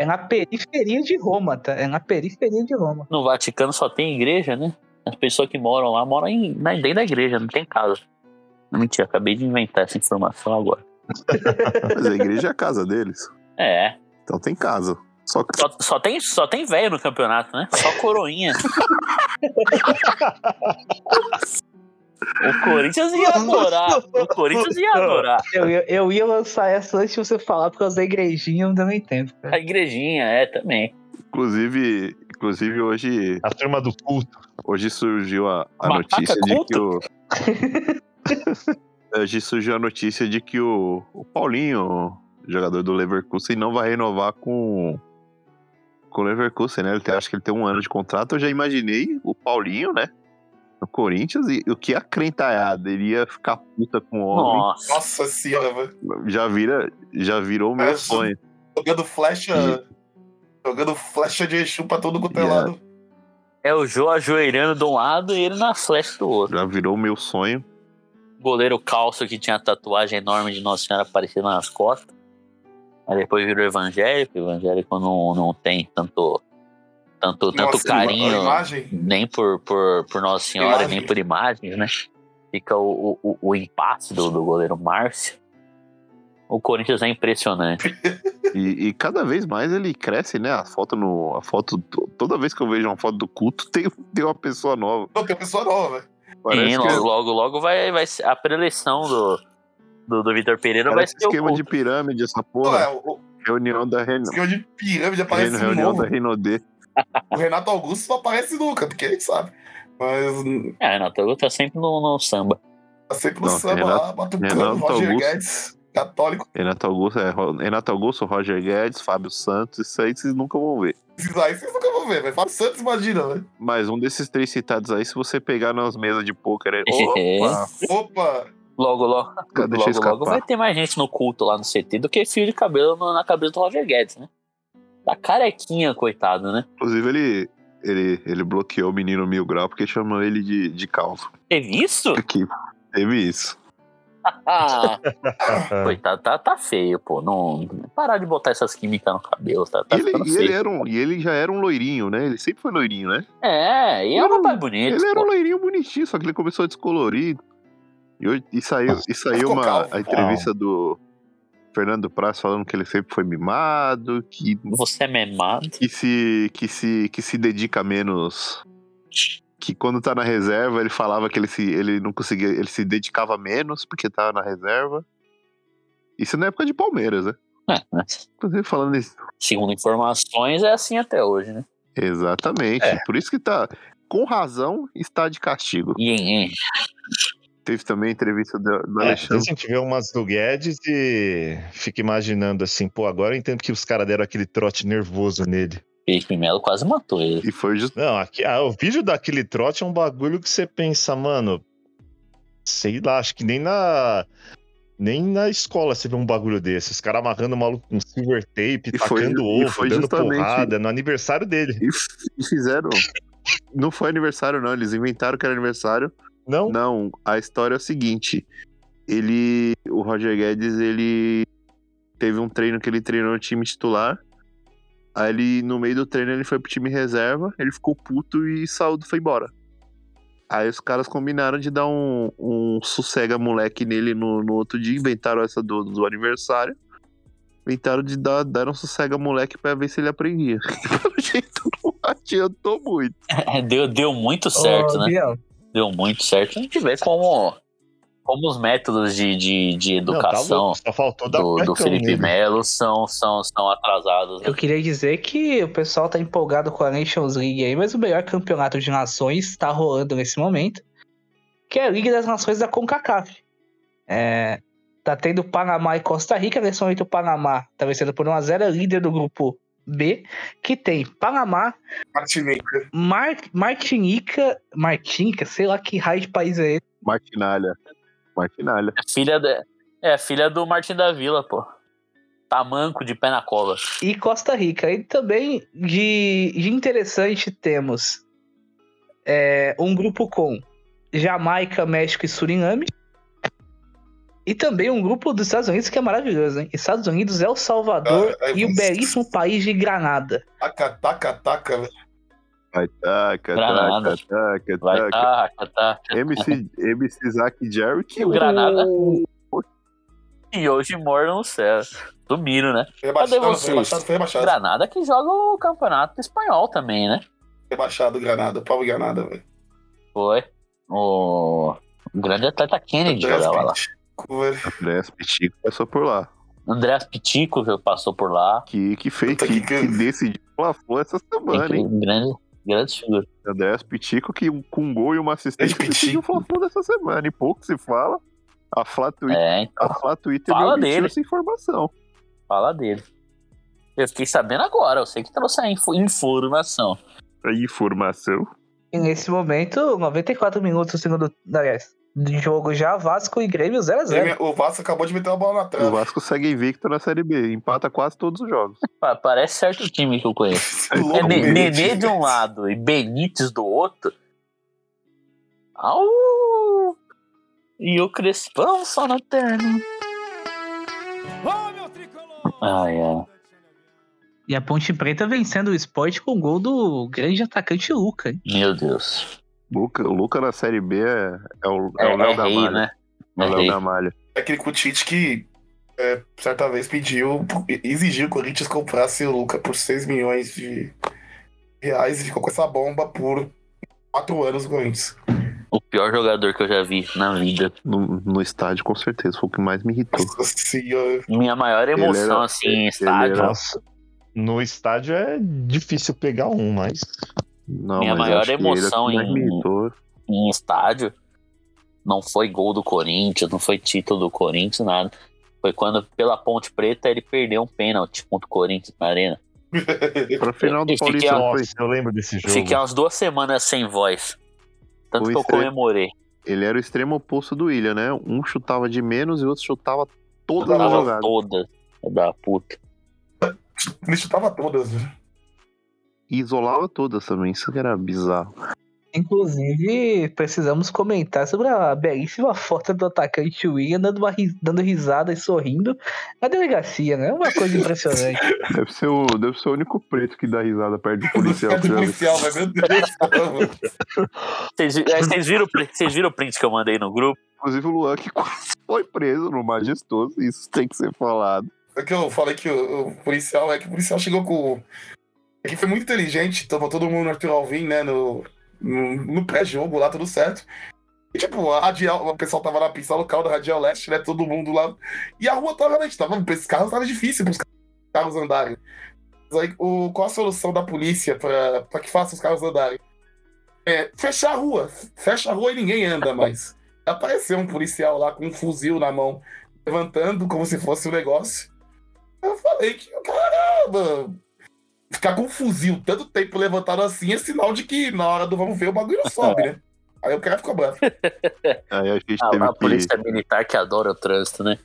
É na periferia de Roma, tá? É na periferia de Roma. No Vaticano só tem igreja, né? As pessoas que moram lá moram em, na- dentro da igreja, não tem casa. Mentira, acabei de inventar essa informação agora. Mas a igreja é a casa deles. É. Então tem casa. Só que Só, só tem, só tem velho no campeonato, né? Só coroinha. o Corinthians ia adorar. O Corinthians ia adorar. Eu, ia- eu ia lançar essa antes de você falar, por causa da igrejinha, não deu nem tempo. cara. A igrejinha, é, também. Inclusive, inclusive hoje, A turma do culto. hoje surgiu a, a notícia de que culto? o. hoje surgiu a notícia de que o, o Paulinho, jogador do Leverkusen, não vai renovar com, com o Leverkusen, né? Ele tem, acho que ele tem um ano de contrato. Eu já imaginei o Paulinho, né? No Corinthians, e o que a crentalhada iria ficar puta com o homem. Nossa. Nossa senhora, velho. Já, vira, já virou o meu É, sonho. Jogando flecha. Jogando flecha de Exu pra todo quanto é Yeah. É o Jô ajoelhando de um lado e ele na flecha do outro. Já virou o meu sonho. goleiro calço que tinha tatuagem enorme de Nossa Senhora aparecendo nas costas. Aí depois virou evangélico. Evangélico não, não tem tanto, tanto, tanto Nossa, carinho A imagem. nem por, por, por Nossa Senhora, Imagem. nem por imagens, né? Fica o, o, o impasse do, do goleiro Márcio. O Corinthians é impressionante. E, e cada vez mais ele cresce, né? A foto no. A foto. Toda vez que eu vejo uma foto do culto, tem, tem uma pessoa nova. Não, tem uma pessoa nova, velho. Parece e que logo, logo, logo vai, vai ser a preleção do, do, do Vitor Pereira vai parece ser o esquema de pirâmide, essa Não, porra. é, o, Reunião da Reino. esquema de pirâmide aparece Reunião novo. da Renaudet. O Renato Augusto não aparece nunca, porque a gente sabe. Mas É, Renato Augusto tá sempre no, no samba. tá sempre no Não, samba Renato- lá, batucando, Renato Roger Augusto. Guedes, católico. Renato Augusto, é, Renato Augusto, Roger Guedes, Fábio Santos, isso aí vocês nunca vão ver. Esses aí vocês nunca vão ver, velho. Fábio Santos, imagina, velho. Mas um desses três citados aí, se você pegar nas mesas de pôquer, é. Opa! Opa! Logo, logo, logo, logo vai ter mais gente no culto lá no CT do que fio de cabelo na cabeça do Roger Guedes, né? Tá carequinha, coitado, né? Inclusive, ele, ele, ele bloqueou o menino Mil Grau porque chamou ele de, de calvo. Teve isso? Aqui. Teve isso. Coitado, tá, tá feio, pô. Não, parar de botar essas químicas no cabelo, tá, tá e, ele, ficando e, feio. ele era um, e ele já era um loirinho, né? Ele sempre foi loirinho, né? É, e é um rapaz bonito. Ele era pô. um loirinho bonitinho, só que ele começou a descolorir. E, hoje- e saiu, e saiu uma, calvo. a entrevista do Fernando Praz falando que ele sempre foi mimado, que, Você é memado. que, se, que, se, que se dedica menos. Que quando tá na reserva, ele falava que ele, se, ele não conseguia. Ele se dedicava menos porque tava na reserva. Isso na época de Palmeiras, né? É, né? Inclusive falando isso. Segundo informações, é assim até hoje, né? Exatamente. É. Por isso que tá. Com razão, está de castigo. Em Teve também a entrevista do, do É, às vezes Alexandre. a gente vê umas do Guedes e fica imaginando assim, pô, agora eu entendo que os caras deram aquele trote nervoso nele. Felipe Melo quase matou ele. E foi just... Não, aqui, ah, o vídeo daquele trote é um bagulho que você pensa, mano. Sei lá, acho que nem na. Nem na escola você vê um bagulho desse. Os caras amarrando o maluco com silver tape, E foi- tacando e ovo, foi dando justamente- porrada no aniversário dele. E e fizeram. Não foi aniversário, não. Eles inventaram que era aniversário. Não? Não, a história é o seguinte. Ele. O Roger Guedes, ele teve um treino que ele treinou no time titular. Aí ele, no meio do treino, ele foi pro time reserva, ele ficou puto e saiu, foi embora. Aí os caras combinaram de dar um, um sossega moleque nele no, no outro dia, inventaram essa do, do aniversário. Inventaram de dar, dar um sossega moleque pra ver se ele aprendia. Pelo jeito não adiantou muito. É, deu, deu muito certo, Ô, né? Biel, Deu muito certo. A gente vê como, como os métodos de, de, de Não, tá educação faltou dar do, do Felipe. Melo são, são, são atrasados. né? Eu queria dizer que o pessoal tá empolgado com a Nations League aí, mas o melhor campeonato de nações tá rolando nesse momento, que é a Liga das Nações da CONCACAF. É, tá tendo Panamá e Costa Rica, nesse momento o Panamá tá vencendo por 1x0, é líder do grupo B, que tem Panamá, Martinica. Mar Martinica, Martinica, sei lá que raio de país é esse, Martinalha. Martinalha. É filha, da, é filha do Martin da Vila, pô. Tamanco de pé na cova. e Costa Rica. E também de, de interessante temos é, um grupo com Jamaica, México e Suriname. E também um grupo dos Estados Unidos que é maravilhoso, hein? Estados Unidos, El Salvador Ah, é e o belíssimo país de Granada. Taca, taca, taca, velho. Vai, taca, Granada. taca, taca, Vai, taca. tá, tá. MC, MC Zack Jerry que O Granada. E hoje mora no céu. Sumiram, né? Rebaixado, Cadê não, vocês? foi rebaixado, foi rebaixado. Granada que joga o campeonato espanhol também, né? Rebaixado, Granada. Pau Granada, velho. Foi. O, o grande atleta Kennedy jogava lá. Pitico, velho. Andrés Pitico passou por lá. Andrés Pitico passou por lá. Que, que fez, que, que decidiu a flor essa semana, hein? Grande, grande figura. Andrés Pitico que com um gol e uma assistência decidiu o. Fla-Flu dessa semana. E pouco se fala. A Flá Twitter, É, então, a Flá Twitter Fala dele. essa informação. fala dele. Eu fiquei sabendo agora, eu sei que trouxe a info- informação. A informação. E nesse momento, 94 minutos do segundo. Aliás, de jogo já, Vasco e Grêmio 0x0. O Vasco acabou de meter uma bola na O trave. Vasco segue invicto na Série B. Empata quase todos os jogos. Pa- Parece certo time que eu conheço. É. Nenê de um lado e Benítez do outro. Au! E o Crespão só na terna. Ai, ai. E a Ponte Preta vencendo o esporte com o gol do grande atacante Luca. hein? Meu Deus. Luca, o Luca na Série B é, é o é, É, o Léo é da rei, Malha. né? É É o Léo rei. da Malha. É aquele Kutite que é, certa vez pediu, exigiu que o Corinthians comprasse o Luca por 6 milhões de reais e ficou com essa bomba por 4 anos no Corinthians. O pior jogador que eu já vi na vida. No, no estádio, com certeza. Foi o que mais me irritou. Nossa senhora. Minha maior emoção, era- assim, em estádio. era- Nossa, no estádio é difícil pegar um, mas Não, Minha mas maior é emoção em- em estádio não foi gol do Corinthians, não foi título do Corinthians, nada. Foi quando, pela Ponte Preta, ele perdeu um pênalti contra o Corinthians na arena. Pra final do Paulista, eu lembro desse jogo. Fiquei umas duas semanas sem voz. Tanto O que eu comemorei. ele era o extremo oposto do William, né? Um chutava de menos e o outro chutava todas as jogadas. toda da puta. Ele chutava todas. né? E isolava todas também. Isso que era bizarro. Inclusive, precisamos comentar sobre a belíssima foto do atacante William dando, uma dando risada e sorrindo na delegacia, né? Uma coisa impressionante. Deve ser o, deve ser o único preto que dá risada perto do policial. Policial, já vi. policial, mas meu Deus. Vocês é, vocês viram, o print- vocês viram o print que eu mandei no grupo? Inclusive o Luan que quase foi preso no Majestoso. Isso tem que ser falado. É que eu falei que o, o policial é que o policial chegou com. Que foi muito inteligente, tava todo mundo no Arthur Alvim, né? No, no, no pré-jogo lá, tudo certo. E tipo, a Radial, o pessoal tava na pista local da Radial Leste, né? Todo mundo lá. E a rua tava, né? Tava, esses carros tava difícil pros carros andarem. Aí, o, qual a solução da polícia pra, pra que faça os carros andarem? É fechar a rua. Fecha a rua e ninguém anda mais. Apareceu um policial lá com um fuzil na mão, levantando como se fosse um negócio. Eu falei que, caramba, ficar com um fuzil tanto tempo levantado assim é sinal de que na hora do vamos ver o bagulho sobe, né? Aí o cara ficou bravo. Aí a gente Ah, teve a que. polícia militar que adora o trânsito, né?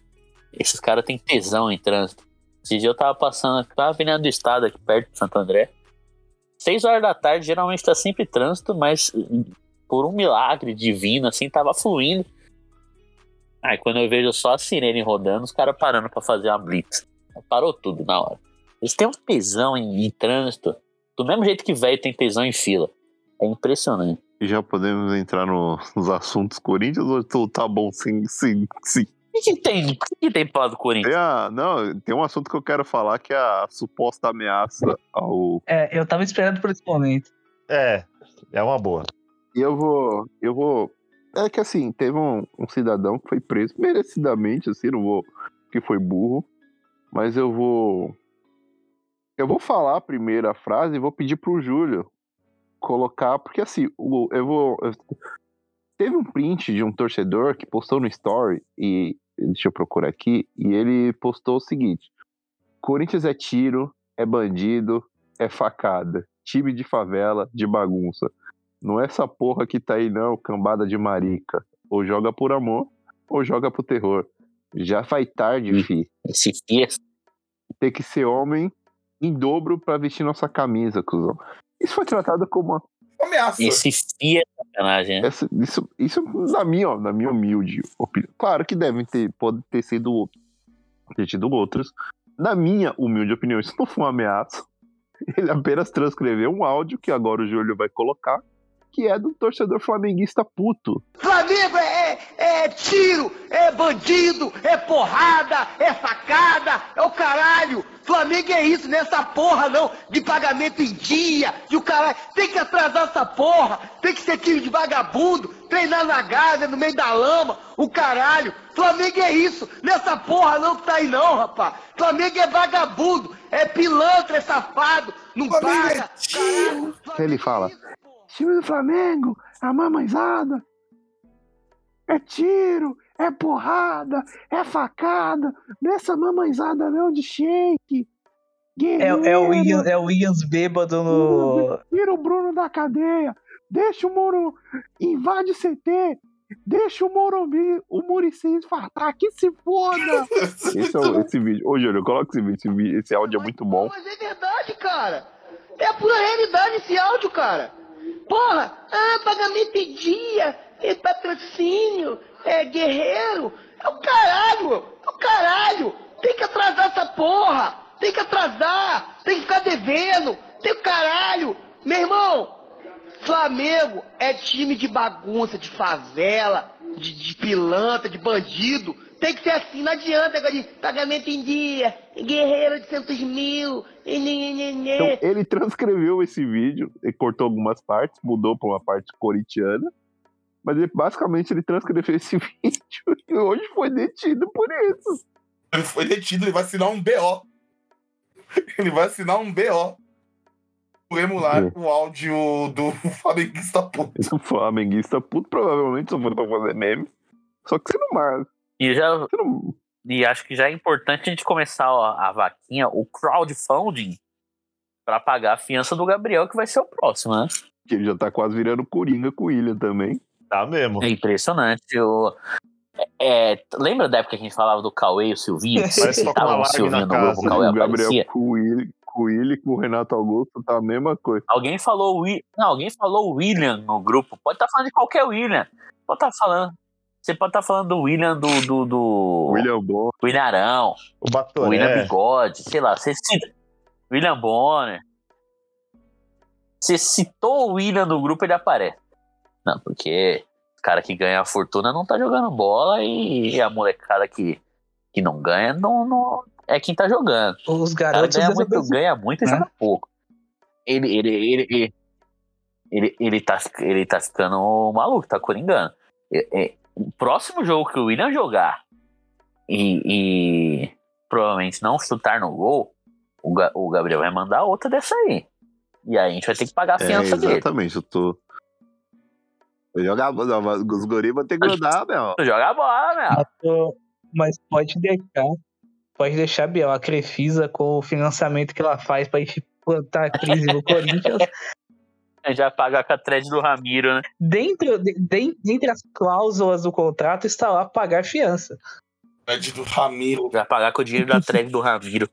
Esses caras têm tesão em trânsito. Esse dia eu tava passando, tava vindo do estado aqui perto de Santo André. Seis horas da tarde, geralmente tá sempre trânsito, mas por um milagre divino, assim, tava fluindo. Aí quando eu vejo só a sirene rodando, os caras parando pra fazer uma blitz. Parou tudo na hora. Eles têm um tesão em, em trânsito, do mesmo jeito que velho tem tesão em fila. É impressionante. E já podemos entrar no- nos assuntos Corinthians ou tu tá bom sim, sim, sim? O que, que tem? O que, que tem pra falar do Corinthians? Tem a, não, tem um assunto que eu quero falar que é a suposta ameaça ao. É, eu tava esperando por esse momento. É, é uma boa. E eu vou. Eu vou. É que assim, teve um, um cidadão que foi preso merecidamente, assim, não vou. que foi burro. Mas eu vou. Eu vou falar a primeira frase e vou pedir pro Júlio colocar, porque assim, eu vou. eu- teve um print de um torcedor que postou no story e. Deixa eu procurar aqui. E ele postou o seguinte: Corinthians é tiro, é bandido, é facada. Time de favela, de bagunça. Não é essa porra que tá aí, não, cambada de marica. Ou joga por amor, ou joga pro terror. Já faz tarde, fi. Esse. Tem que ser homem em dobro pra vestir nossa camisa, cuzão. Isso foi tratado como uma. Ameaça. Esse Fies é sacanagem, né? essa- isso, isso na minha, ó, na minha humilde opinião. Claro que devem ter, pode ter sido ter tido outros. Na minha humilde opinião, isso não foi uma ameaça. Ele apenas transcreveu um áudio que agora o Júlio vai colocar, que é do torcedor flamenguista puto. Flamengo é, é, é tiro, é bandido, é porrada, é facada, é o caralho. Flamengo é isso, nessa porra não, de pagamento em dia, de o caralho. Tem que atrasar essa porra, tem que ser time de vagabundo, treinar na Gávea, no meio da lama, o caralho. Flamengo é isso, nessa porra não que tá aí não, rapaz. Flamengo é vagabundo, é pilantra, é safado, não Flamengo é paga. tiro. caralho. Ele fala, é time do Flamengo, a mamãezada, é tiro, é porrada, é facada, nessa mamãezada não de shake. É, é, o William, é o Williams bêbado no. Tira o Bruno da cadeia. Deixa o Moro. Invade o CT. Deixa o Morumbi, o Murici infartar. Que se foda. Esse, é o- esse vídeo. Ô, Júlio, coloca esse vídeo. Esse, vídeo- esse áudio é muito bom. Mas é verdade, cara. É a pura realidade esse áudio, cara. Porra, ah, pagamento em dia, é patrocínio, é guerreiro. É o caralho, é o caralho. Tem que atrasar essa porra. Tem que atrasar. Tem que ficar devendo. Tem o caralho. Meu irmão, Flamengo é time de bagunça, de favela, de, de pilantra, de bandido. Tem que ser assim, não adianta agora de pagamento em dia, guerreiro de centos mil, e Então, ele transcreveu esse vídeo. Ele cortou algumas partes, mudou pra uma parte corintiana. Mas ele, basicamente ele transcreveu esse vídeo e hoje foi detido por isso. Ele foi detido, ele vai assinar um BO. Ele vai assinar um BO. Por emular É. o áudio do flamenguista puto. O flamenguista puto provavelmente só foi pra fazer meme. Só que você não marca. E, já, Você não, e acho que já é importante a gente começar ó, a vaquinha, o crowdfunding, pra pagar a fiança do Gabriel, que vai ser o próximo, né? que ele já tá quase virando coringa com o William também. Tá mesmo. É impressionante. O, é, é, lembra da época que a gente falava do Cauê e o Silvinho? Parece que Tava o Silvinho no grupo, o Cauê Gabriel aparecia. com o William, com o William e com o Renato Augusto tá a mesma coisa. Alguém falou Não, alguém falou William no grupo. Pode estar falando de qualquer William. Pode estar falando. Você pode estar falando do William do. do, do William Bom. William Arão, O William Batoré. Bigode, sei lá. Você cita. William Bonner. Você citou o William no grupo, ele aparece. Não, porque o cara que ganha a fortuna não tá jogando bola e a molecada que, que não ganha não, não é quem tá jogando. Os O cara garotos ganha muito, ganha muito e né? joga pouco. Ele, ele, ele, ele, ele, ele, tá, ele tá ficando maluco, tá coringando. É- é, o próximo jogo que o William jogar e, e provavelmente não chutar no gol, o, Ga- o Gabriel vai mandar outra dessa aí. E aí a gente vai ter que pagar a É, fiança dele. exatamente, eu tô. Jogar, não, mas os guris vão ter que grudar, meu. Tu joga a bola, meu. Mas, tô- mas pode deixar. Pode deixar, Biel, a Crefisa com o financiamento que ela faz pra gente plantar a crise no Corinthians. Vai pagar com a thread do Ramiro, né? Dentro, de, de- dentre as cláusulas do contrato está lá pagar fiança. Ed do Ramiro. Vai pagar com o dinheiro da treve do Ramiro.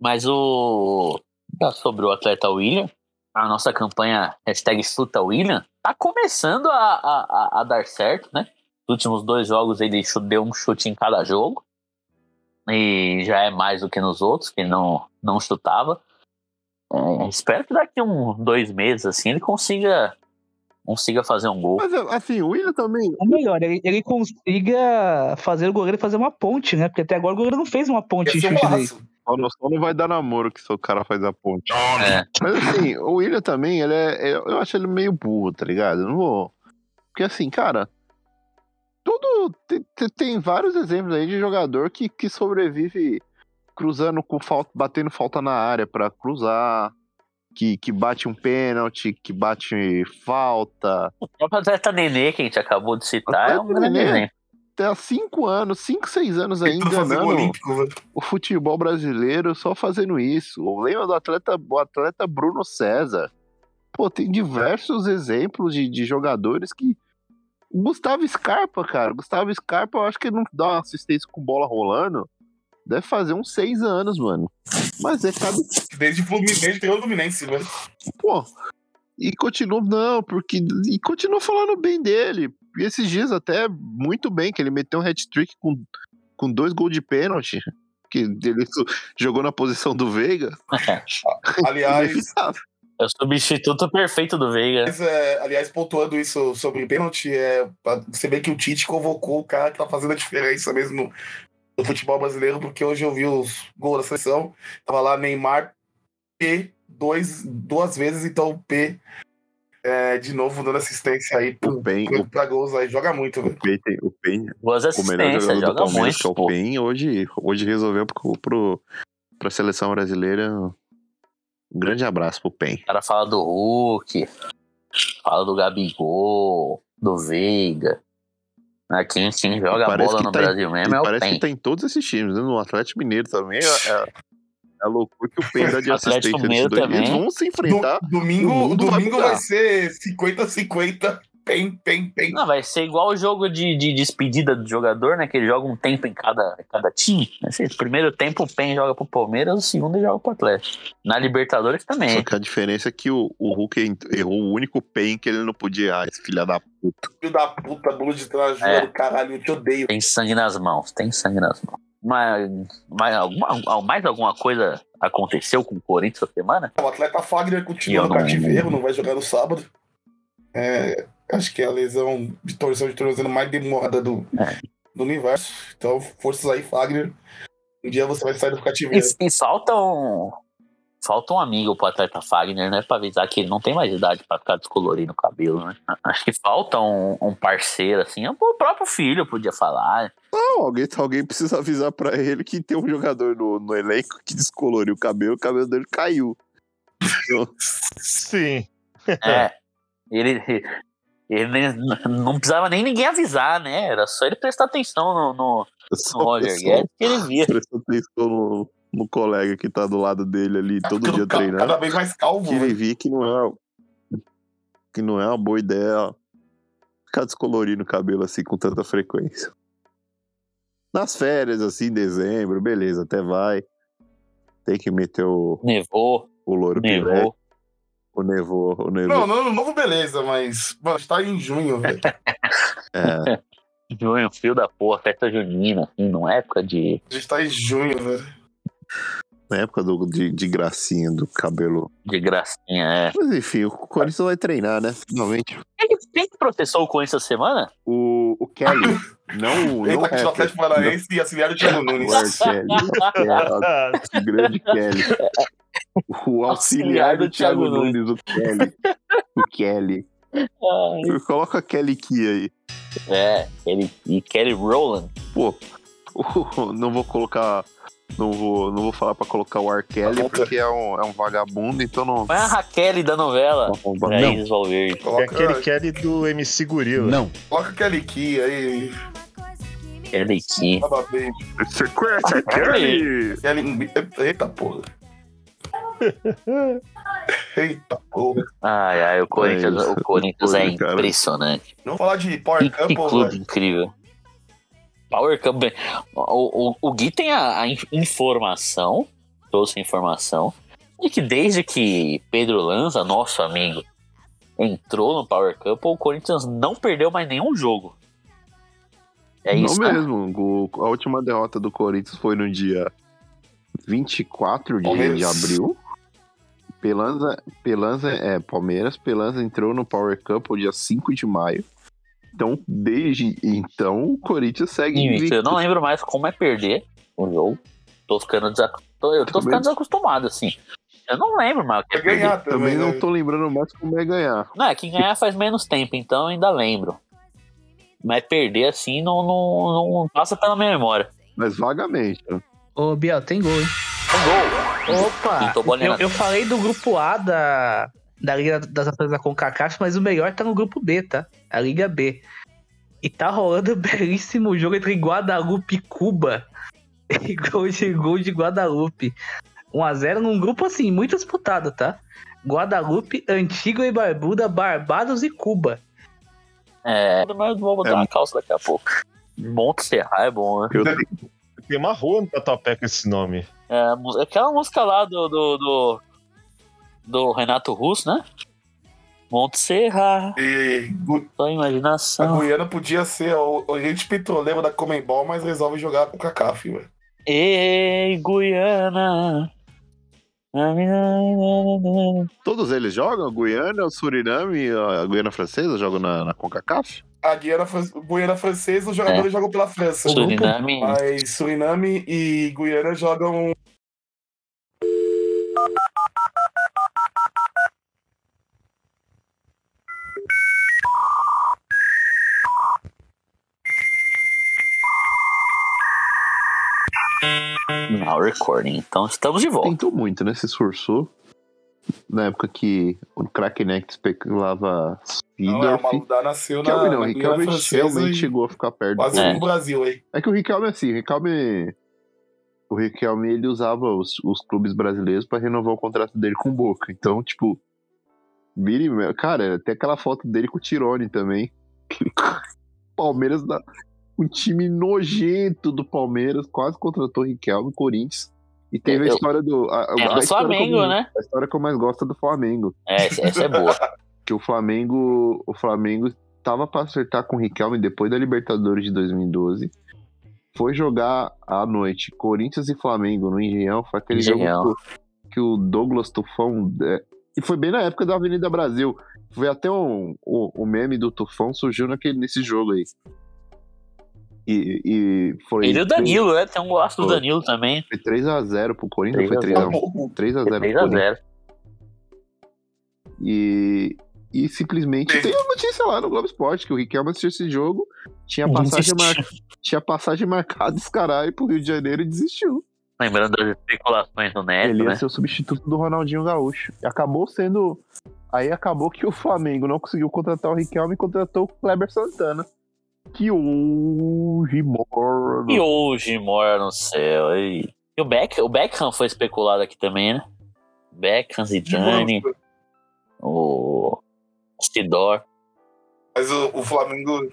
Mas o. já Sobre o atleta William, a nossa campanha hashtag Chuta William tá começando a, a, a- dar certo, né? Nos últimos dois jogos ele deu um chute em cada jogo. E já é mais do que nos outros, que não, não chutava. É, espero que daqui um dois meses assim ele consiga consiga fazer um gol. Mas assim, o William também. Ou melhor, ele, ele consiga fazer o goleiro fazer uma ponte, né? Porque até agora o goleiro não fez uma ponte Ia em chute. Só não, só não vai dar namoro que seu cara faz a ponte. É. Mas assim, o William também, ele é, é- Eu acho ele meio burro, tá ligado? Eu não vou. Porque assim, cara. Tudo. Tem, tem- vários exemplos aí de jogador que, que sobrevive cruzando com falta, batendo falta na área pra cruzar. Que, que bate um pênalti, que bate falta. O próprio atleta Nenê, que a gente acabou de citar, é um grande Nenê. exemplo. Até há cinco anos, cinco, seis anos aí o enganando velho. o futebol brasileiro só fazendo isso. Lembra do atleta, o atleta Bruno César? Pô, tem diversos exemplos de, de jogadores que. Gustavo Scarpa, cara. Gustavo Scarpa, eu acho que ele não dá uma assistência com bola rolando. Deve fazer uns seis anos, mano. Mas é cada. Desde o Fluminense, tem o Fluminense, velho. Pô. E continua. Não, porque. E continua falando bem dele. E esses dias até muito bem, que ele meteu um hat-trick com, com dois gols de pênalti. Que ele jogou na posição do Veiga. Aliás. É o substituto perfeito do Veiga. Mas, é, aliás, pontuando isso sobre pênalti, é, você vê que o Tite convocou o cara que tá fazendo a diferença mesmo no, no futebol brasileiro, porque hoje eu vi os gols da seleção, tava lá Neymar P dois, duas vezes, então P é, de novo dando assistência aí pro, O Pen, pro, o pra gols aí, joga muito, velho. Pen, tem- o Pen, Duas o melhor jogador do Palmeiras, que é muito. o. Pen, hoje, hoje resolveu pro, pro, pra seleção brasileira. Um grande abraço pro Pen. O cara fala do Hulk, fala do Gabigol, do Veiga. Mas Quem, quem joga bola no tá em- Brasil mesmo é o parece PEN. que tá em todos esses times, né? No Atlético Mineiro também. É, é, é loucura que o Pen dá de Atlético assistência dois. Eles também. vão se enfrentar. Do- domingo domingo vai vai, ser 50-50, Pen, Pen, Pen. Não, vai ser igual o jogo de, de despedida do jogador, né? Que ele joga um tempo em cada, cada time. Assim, o primeiro tempo o PEN joga pro Palmeiras, o segundo ele joga pro Atlético. Na Libertadores também. Só que a diferença é que o, o Hulk errou o único Pen que ele não podia errar, esse filho da puta. Filho da puta, bolo de trajura É. do caralho, eu te odeio. Tem sangue nas mãos, tem sangue nas mãos. Mas, mas alguma, mais alguma coisa aconteceu com o Corinthians essa semana? O atleta Fagner continua no não- cativeiro, não vai jogar no sábado. É, acho que é a lesão de torção de tornozelo mais demorada do, É. do universo. Então, forças aí, Fagner. Um dia você vai sair do cativeiro. E, e falta um. Falta um amigo pro atleta Fagner, né? Pra avisar que ele não tem mais idade pra ficar descolorindo o cabelo, né? Acho que falta um, um parceiro, assim. O próprio filho podia falar. Não, alguém, alguém precisa avisar pra ele que tem um jogador no, no elenco que descoloriu o cabelo, o cabelo dele caiu. Sim. É. Ele. Ele não precisava nem ninguém avisar, né? Era só ele prestar atenção no, no, no Roger Guedes que ele via. Atenção no, no colega que tá do lado dele ali todo Ficando dia treinando. Cada vez mais calvo, que ele velho. via que não é que não é uma boa ideia ficar descolorindo o cabelo assim com tanta frequência. Nas férias, assim, em dezembro, beleza, até vai. Tem que meter o, Nevou, o louro nevou. o nevô, o nevô. Não, no ano novo, beleza, mas. Mano, a gente tá em junho, velho. É, Junho, fio da porra, festa junina, assim, não é época de. A gente tá em junho, velho. Na época do, de, de gracinha do cabelo. de gracinha, é. Mas enfim, o Corinthians vai treinar, né? Finalmente. Quem, que- quem que processou o Corinthians essa semana? O, o Kelly. não, o- Ele não tá aqui no rapper, Atlético Paranaense e auxiliar do Thiago Nunes. O Kelly. É, o grande Kelly. O auxiliar do Thiago Nunes, o Kelly. O Kelly. Coloca a Kelly Key aí. É, ele, e Kelly Rowland. Pô, não vou colocar. Não vou, não vou falar pra colocar o R. Kelly porque é um, é um vagabundo, então não. Foi a Raquel da novela. Não. Thaís Valverde. É aquele Kelly do MC Gorila. Não. coloca aquele Key aí. Kelly Key. Sequência, Kelly! Kelly... Eita porra. Eita porra. Ai, ai, o Corinthians, isso, o Corinthians é impressionante. Vamos falar de Power Que, que Couple, clube velho. incrível. Power Cup. O, o, o Gui tem a, a in- informação, trouxe a informação, de que desde que Pedro Lanza, nosso amigo, entrou no Power Cup, o Corinthians não perdeu mais nenhum jogo. É isso, Não né? mesmo. O- a última derrota do Corinthians foi no dia 24 de, de abril. Pelanza, Pelanza, é, Palmeiras. Pelanza entrou no Power Cup no dia 5 de maio. Então, desde então, o Corinthians segue Invicto. invicto. Eu não lembro mais como é perder o jogo. Tô ficando, desac... tô- eu tô Também. ficando desacostumado, assim. Eu não lembro mais o que é perder. ganhar também, Também não né? tô lembrando mais como é ganhar. Não, é que ganhar faz menos tempo, então eu ainda lembro. Mas perder assim não, não, não passa pela minha memória. Mas vagamente. né? Ô, Biel, tem gol, hein? Gol! Opa! Eu, na- eu falei do grupo A da, da Liga das Nações da CONCACAF, mas o melhor tá no grupo B, tá? A Liga B. E tá rolando um belíssimo jogo entre Guadalupe e Cuba. E gol de, gol de Guadalupe. 1x0 num grupo assim, muito disputado, tá? Guadalupe, Antigua e Barbuda, Barbados e Cuba. É, mas vou botar É. uma calça daqui a pouco. Monte Serra é bom, né? Eu Tem uma rua no Tatuapé com esse nome. É, mu- aquela música lá do, do, do, do Renato Russo, né? Monte Serra, E só a imaginação. Guiana podia ser o Oriente Petroleiro da Comembol, mas resolve jogar com o CACAF, velho. Ei, Guiana. Todos eles jogam? A Guiana, o Suriname, a Guiana Francesa jogam na, na CONCACAF? A Guiana, Guiana Francesa, os jogadores jogam pela França. Suriname. Mas Suriname e Guiana jogam. Now recording. Então estamos de volta. Tentou muito, né? Se esforçou. Na época que o Krakenek especulava Não, é, o Seedorf. Maludá nasceu na, não, na Guiana Riquelme realmente e chegou a ficar perto. quase do- É. no Brasil aí. É que o Riquelme, assim, o Riquelme. O Riquelme ele usava os, os clubes brasileiros pra renovar o contrato dele com o Boca. Então, tipo. Cara, tem aquela foto dele com o Tirone também. Palmeiras da. Um time nojento do Palmeiras quase contratou o Riquelme, Corinthians. E teve a Eu- história do. A, a- É a no história Flamengo, eu- né? A história que eu mais gosto é do Flamengo. É, essa, é boa. Que o Flamengo. O Flamengo tava pra acertar com o Riquelme depois da Libertadores de 2012. Foi jogar à noite Corinthians e Flamengo no Engenhão. Foi aquele Engenhão. jogo que, que o Douglas Tufão. é, e foi bem na época da Avenida Brasil. Foi até um, o, o meme do Tufão surgiu naquele, nesse jogo aí. E, e foi. Ele e o Danilo, né? Tem um golaço do. Danilo também. Foi 3x0 pro Corinthians, foi 3 a 3x1. 3x0 pro 3 a Corinthians. 0 E, e simplesmente tem uma notícia lá no Globo Esporte que o Riquelme assistiu esse jogo, tinha passagem, mar... tinha passagem marcada esse caralho pro Rio de Janeiro e desistiu. Lembrando das especulações do Neto, Ele ia né? ser o substituto do Ronaldinho Gaúcho. E acabou sendo. Aí acabou que o Flamengo não conseguiu contratar o Riquelme e contratou o Kleber Santana. Que hoje mora. E hoje mora no céu. E, e o, Beck, o Beckham foi especulado aqui também, né? Beckham, Zidane, o Sidor. Mas o, o Flamengo.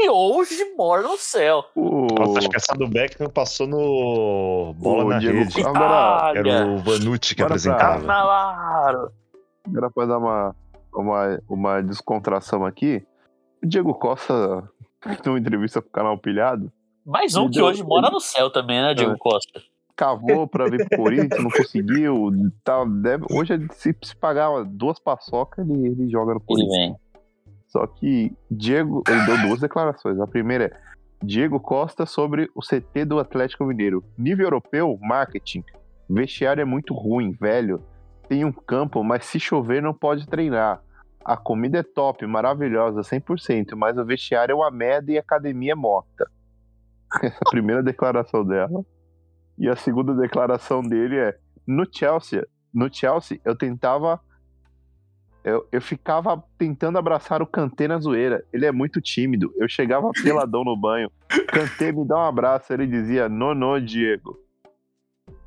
E hoje mora no céu. Nossa, acho que essa do Beckham passou no Bola O na Diego Rede. Costa. Agora- Era o Vanucci que Bora apresentava. Canalaro. Agora pra dar uma, uma, uma descontração aqui, o Diego Costa deu uma entrevista pro canal Pilhado, Mais um Ele que deu- hoje mora no céu também, né, Diego É. Costa? cavou pra vir pro Corinthians, não conseguiu. Tá, deve, hoje, se, se pagar duas paçocas, ele, ele joga no Ele Corinthians. vem. Só que Diego, ele deu duas declarações. A primeira é Diego Costa sobre o CT do Atlético Mineiro. Nível europeu, marketing. Vestiário é muito ruim, velho. Tem um campo, mas se chover não pode treinar. A comida é top, maravilhosa, 100%, mas o vestiário é uma merda e a academia é morta. Essa é a primeira declaração dela. E a segunda declaração dele é: no Chelsea, no Chelsea eu tentava eu, eu ficava tentando abraçar o Kanté na zoeira. Ele é muito tímido. Eu chegava peladão no banho. Kanté me dá um abraço. Ele dizia: No, no, Diego.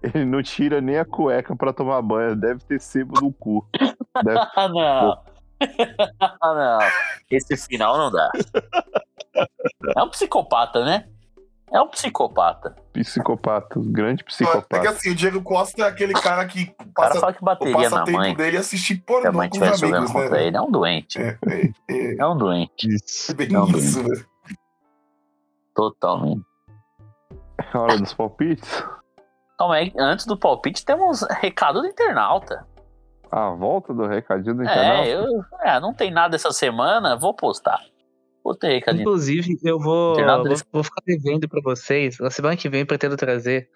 Ele não tira nem a cueca pra tomar banho. Deve ter sebo no cu. Deve- não. ah, não. Esse final não dá. É um psicopata, né? É um psicopata. Psicopata, grande É que psicopata. assim, o Diego Costa é aquele cara que O cara passa fala que o bateria na passatempo mãe. dele é assistir pornô mãe com os amigos, contra né? ele, é um doente. É, é, é, É um doente. Isso. é bem Não, isso, né? Totalmente. É hora dos palpites? Calma aí, antes do palpite temos recado do internauta. A volta do recadinho do internauta. É, eu, é, não tem nada essa semana, vou postar. Vou ter recadinho. Inclusive, eu vou, vou, vou ficar devendo pra vocês. Na semana que vem, pretendo trazer.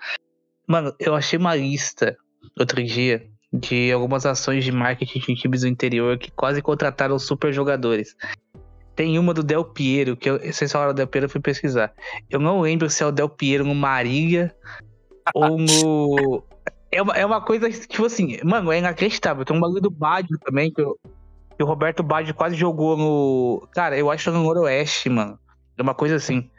Mano, eu achei uma lista outro dia de algumas ações de marketing de times do interior que quase contrataram super jogadores. Tem uma do Del Piero, que eu, vocês falaram do Del Piero, eu fui pesquisar. Eu não lembro se é o Del Piero no Marília ou no. É uma, é uma coisa, tipo assim, mano, é inacreditável. Tem um bagulho do Baggio também, que, eu- que o Roberto Baggio quase jogou no. Cara, eu acho que é no Noroeste, mano. É uma coisa assim.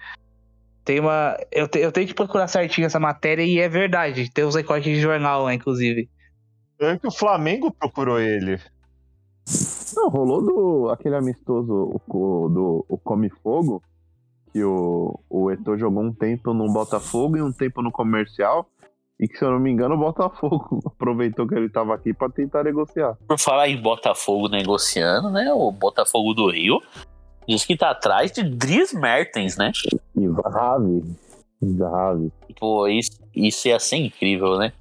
Tem uma. Eu, te- eu tenho que procurar certinho essa matéria e é verdade. Tem uns recortes de jornal lá, inclusive. Tanto que o Flamengo procurou ele. Não, rolou do aquele amistoso o, o- do o Come Fogo, que o, o Eto'o jogou um tempo no Botafogo e um tempo no comercial. E que, se eu não me engano, o Botafogo aproveitou que ele tava aqui pra tentar negociar. Por falar em Botafogo negociando, né? O Botafogo do Rio diz que tá atrás de Dries Mertens, né? E Zahavi. Zahavi. Pô, isso, isso ia ser incrível, né?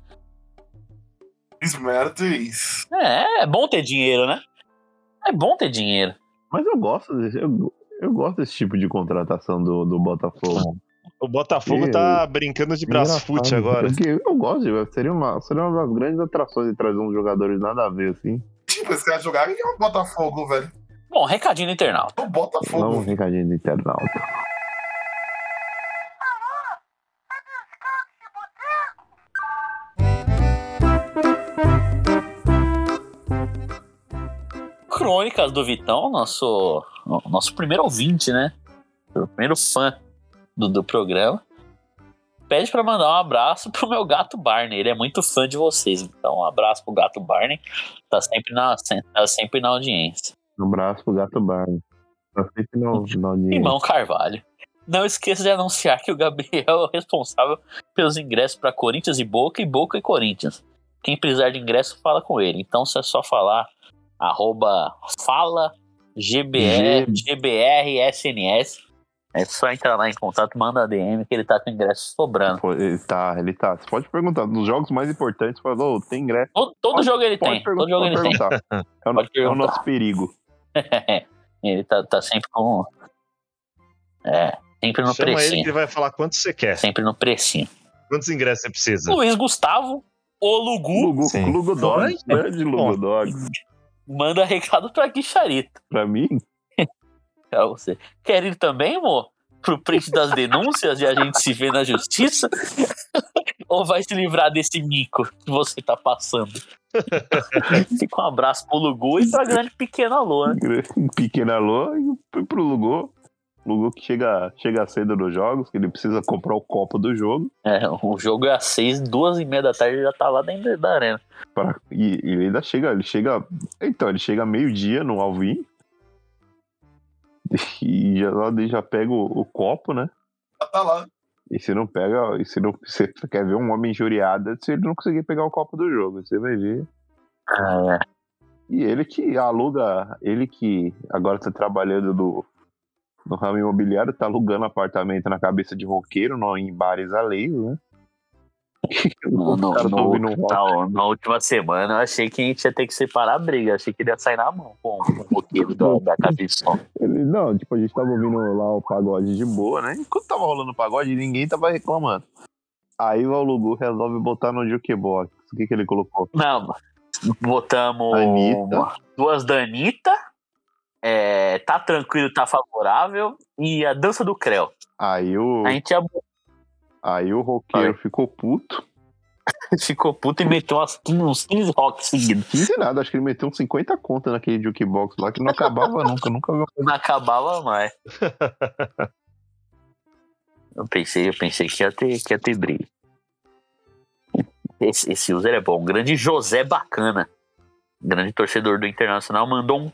Mertens. É, é bom ter dinheiro, né? É bom ter dinheiro. Mas eu gosto desse, eu, eu gosto desse tipo de contratação do, do Botafogo. O Botafogo Ih, tá brincando de Brasfoot Engraçado, agora. Porque eu gosto de. Seria uma, seria uma das grandes atrações de trazer uns jogadores nada a ver, assim. Tipo, esse cara jogar e é o Botafogo, velho. Bom, recadinho do internauta. O Botafogo. Não um recadinho do internauta. Crônicas do Vitão, nosso, nosso primeiro ouvinte, né? O primeiro fã do, do programa. Pede pra mandar um abraço pro meu gato Barney. Ele é muito fã de vocês. Então, um abraço pro gato Barney. Tá sempre na, tá sempre na audiência. Um abraço pro Gato Barney. Tá sempre no, no audiência. Irmão Carvalho. Não esqueça de anunciar que o Gabriel é o responsável pelos ingressos para Corinthians e Boca e Boca e Corinthians. Quem precisar de ingresso, fala com ele. Então, se é só falar arroba fala GBR, GBRSNS. É só entrar lá em contato, manda a DM que ele tá com ingresso sobrando. Pô, Ele tá, ele tá. Você pode perguntar. Nos jogos mais importantes, falou, tem ingresso. Todo, todo Pode- jogo ele tem. perguntar. Todo jogo ele pode tem. perguntar. É o, Pode é o perguntar. nosso perigo. ele tá, tá sempre com. É, sempre no Chama ele que precinho. ele vai falar quanto você quer. Sempre no precinho. Quantos ingressos você precisa? Luiz Gustavo, o Lugu, Lugo, Sim. Lugo Dog. Grande Lugo Bom. Dog. manda recado pra Guicharito. Pra mim, Pra você. Quer ir também, amor? Pro print das denúncias e a gente se vê na justiça? Ou vai se livrar desse mico que você tá passando? Fica um abraço pro Lugu e pra grande pequena Lô, né? pequena Lô e pro Lugo. Lugo que chega, chega cedo nos jogos, que ele precisa comprar o copo do jogo. É, o jogo é às seis, duas e meia da tarde ele já tá lá dentro da arena. Pra, e, e ele ainda chega, ele chega. Então, ele chega meio-dia no Alvin. E já, lá já pega o, o copo, né? Tá lá. E se não pega, e se não você quer ver um homem injuriado, se ele não conseguir pegar o copo do jogo, você vai ver. Ah, E ele que aluga, ele que agora tá trabalhando no, no ramo imobiliário, tá alugando apartamento na cabeça de roqueiro, no, em bares alheios, né? No, no, no- na, última semana eu achei que a gente ia ter que separar a briga. Achei que ele ia sair na mão com, com o roqueiro da, da som. Ele, não, tipo, a gente tava ouvindo lá o pagode de boa, né? Enquanto tava rolando o pagode, ninguém tava reclamando. Aí o Lugu resolve botar no jukebox. O que que ele colocou? Não, botamos Anitta. duas da Anitta, é, tá tranquilo, tá favorável, e a dança do Creu. Aí o, A gente já aí o roqueiro ficou puto. ficou puto e meteu umas 15, uns 15 rock seguidos. 15 nada, acho que ele meteu uns 50 contas naquele jukebox lá que não acabava nunca, nunca vi. Não acabava mais. Eu pensei, eu pensei que ia ter, que ia ter briga. Esse, esse user é bom. Grande José Bacana, grande torcedor do Internacional, mandou um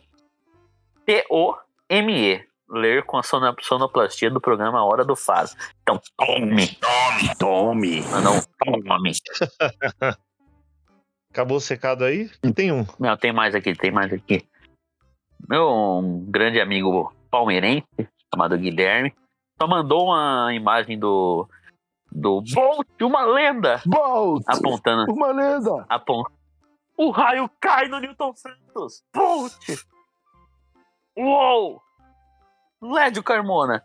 T-O-M-E. Ler com a sono- sonoplastia do programa Hora do Faro. Então, tome, tome, tome. Não, não, tome. Acabou o secado aí? Tem um. Não, tem mais aqui, tem mais aqui. Meu um grande amigo palmeirense, chamado Guilherme, só mandou uma imagem do. Do Bolt, uma lenda! Bolt! Apontando. Uma lenda! Apont... O raio cai no Newton Santos! Bolt! Uou! Lédio Carmona!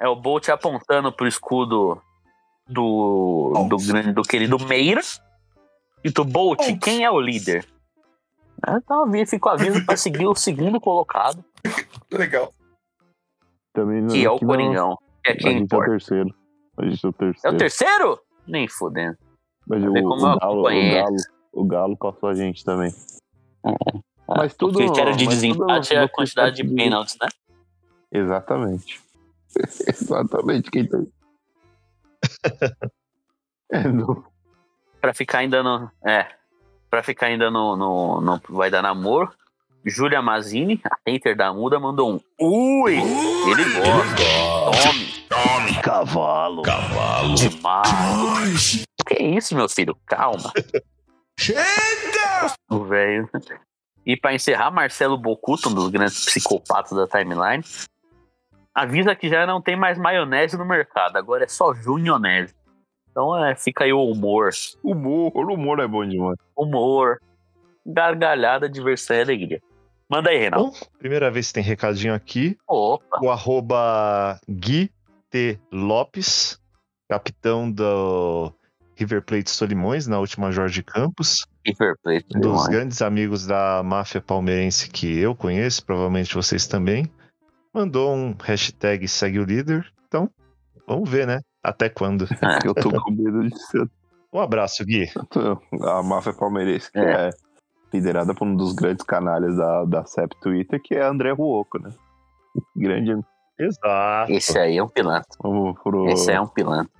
É o Bolt apontando pro escudo do. do, grande, do querido Meira. E do Bolt, quem é o líder? Então fica o aviso pra seguir o segundo colocado, Legal. Também não- que é o aqui não- Coringão. Que é A quem gente é o importa. terceiro. A gente é o É terceiro. o terceiro? Nem fudendo. Mas o, o Galo, o. Galo, o Galo passou a gente também. Mas tudo. o critério de desempate é a quantidade de pênaltis, né? Exatamente. Exatamente. Quem tem. É, no- Pra ficar ainda no. É. Pra ficar ainda no. no, no vai dar namoro. Júlia Mazini, a hater da muda, mandou um. Ui! Ele gosta. Tome. Tome. Cavalo. Cavalo. Demais. Que isso, meu filho? Calma. Chega! O velho. E pra encerrar, Marcelo Bocuto, um dos grandes psicopatas da timeline, avisa que já não tem mais maionese no mercado, agora é só junionese. Então é, fica aí o humor. Humor, o humor é bom demais. Humor, gargalhada, diversão e alegria. Manda aí, Reinaldo. Bom, primeira vez que tem recadinho aqui. Opa. O arroba Gui T. Lopes, capitão do River Plate Solimões, na última Jorge Campos. River Plate. Um dos grandes amigos da máfia palmeirense que eu conheço, provavelmente vocês também. Mandou um hashtag segue o líder. Então, vamos ver, né? Até quando. Eu tô com medo de ser Um abraço, Gui. a máfia palmeirense, que É. é, liderada por um dos grandes canalhas da, da CEP Twitter, que é André Ruoco, né? Grande. Exato. Esse aí é um pilantra. Vamos pro. Esse aí é um pilantra.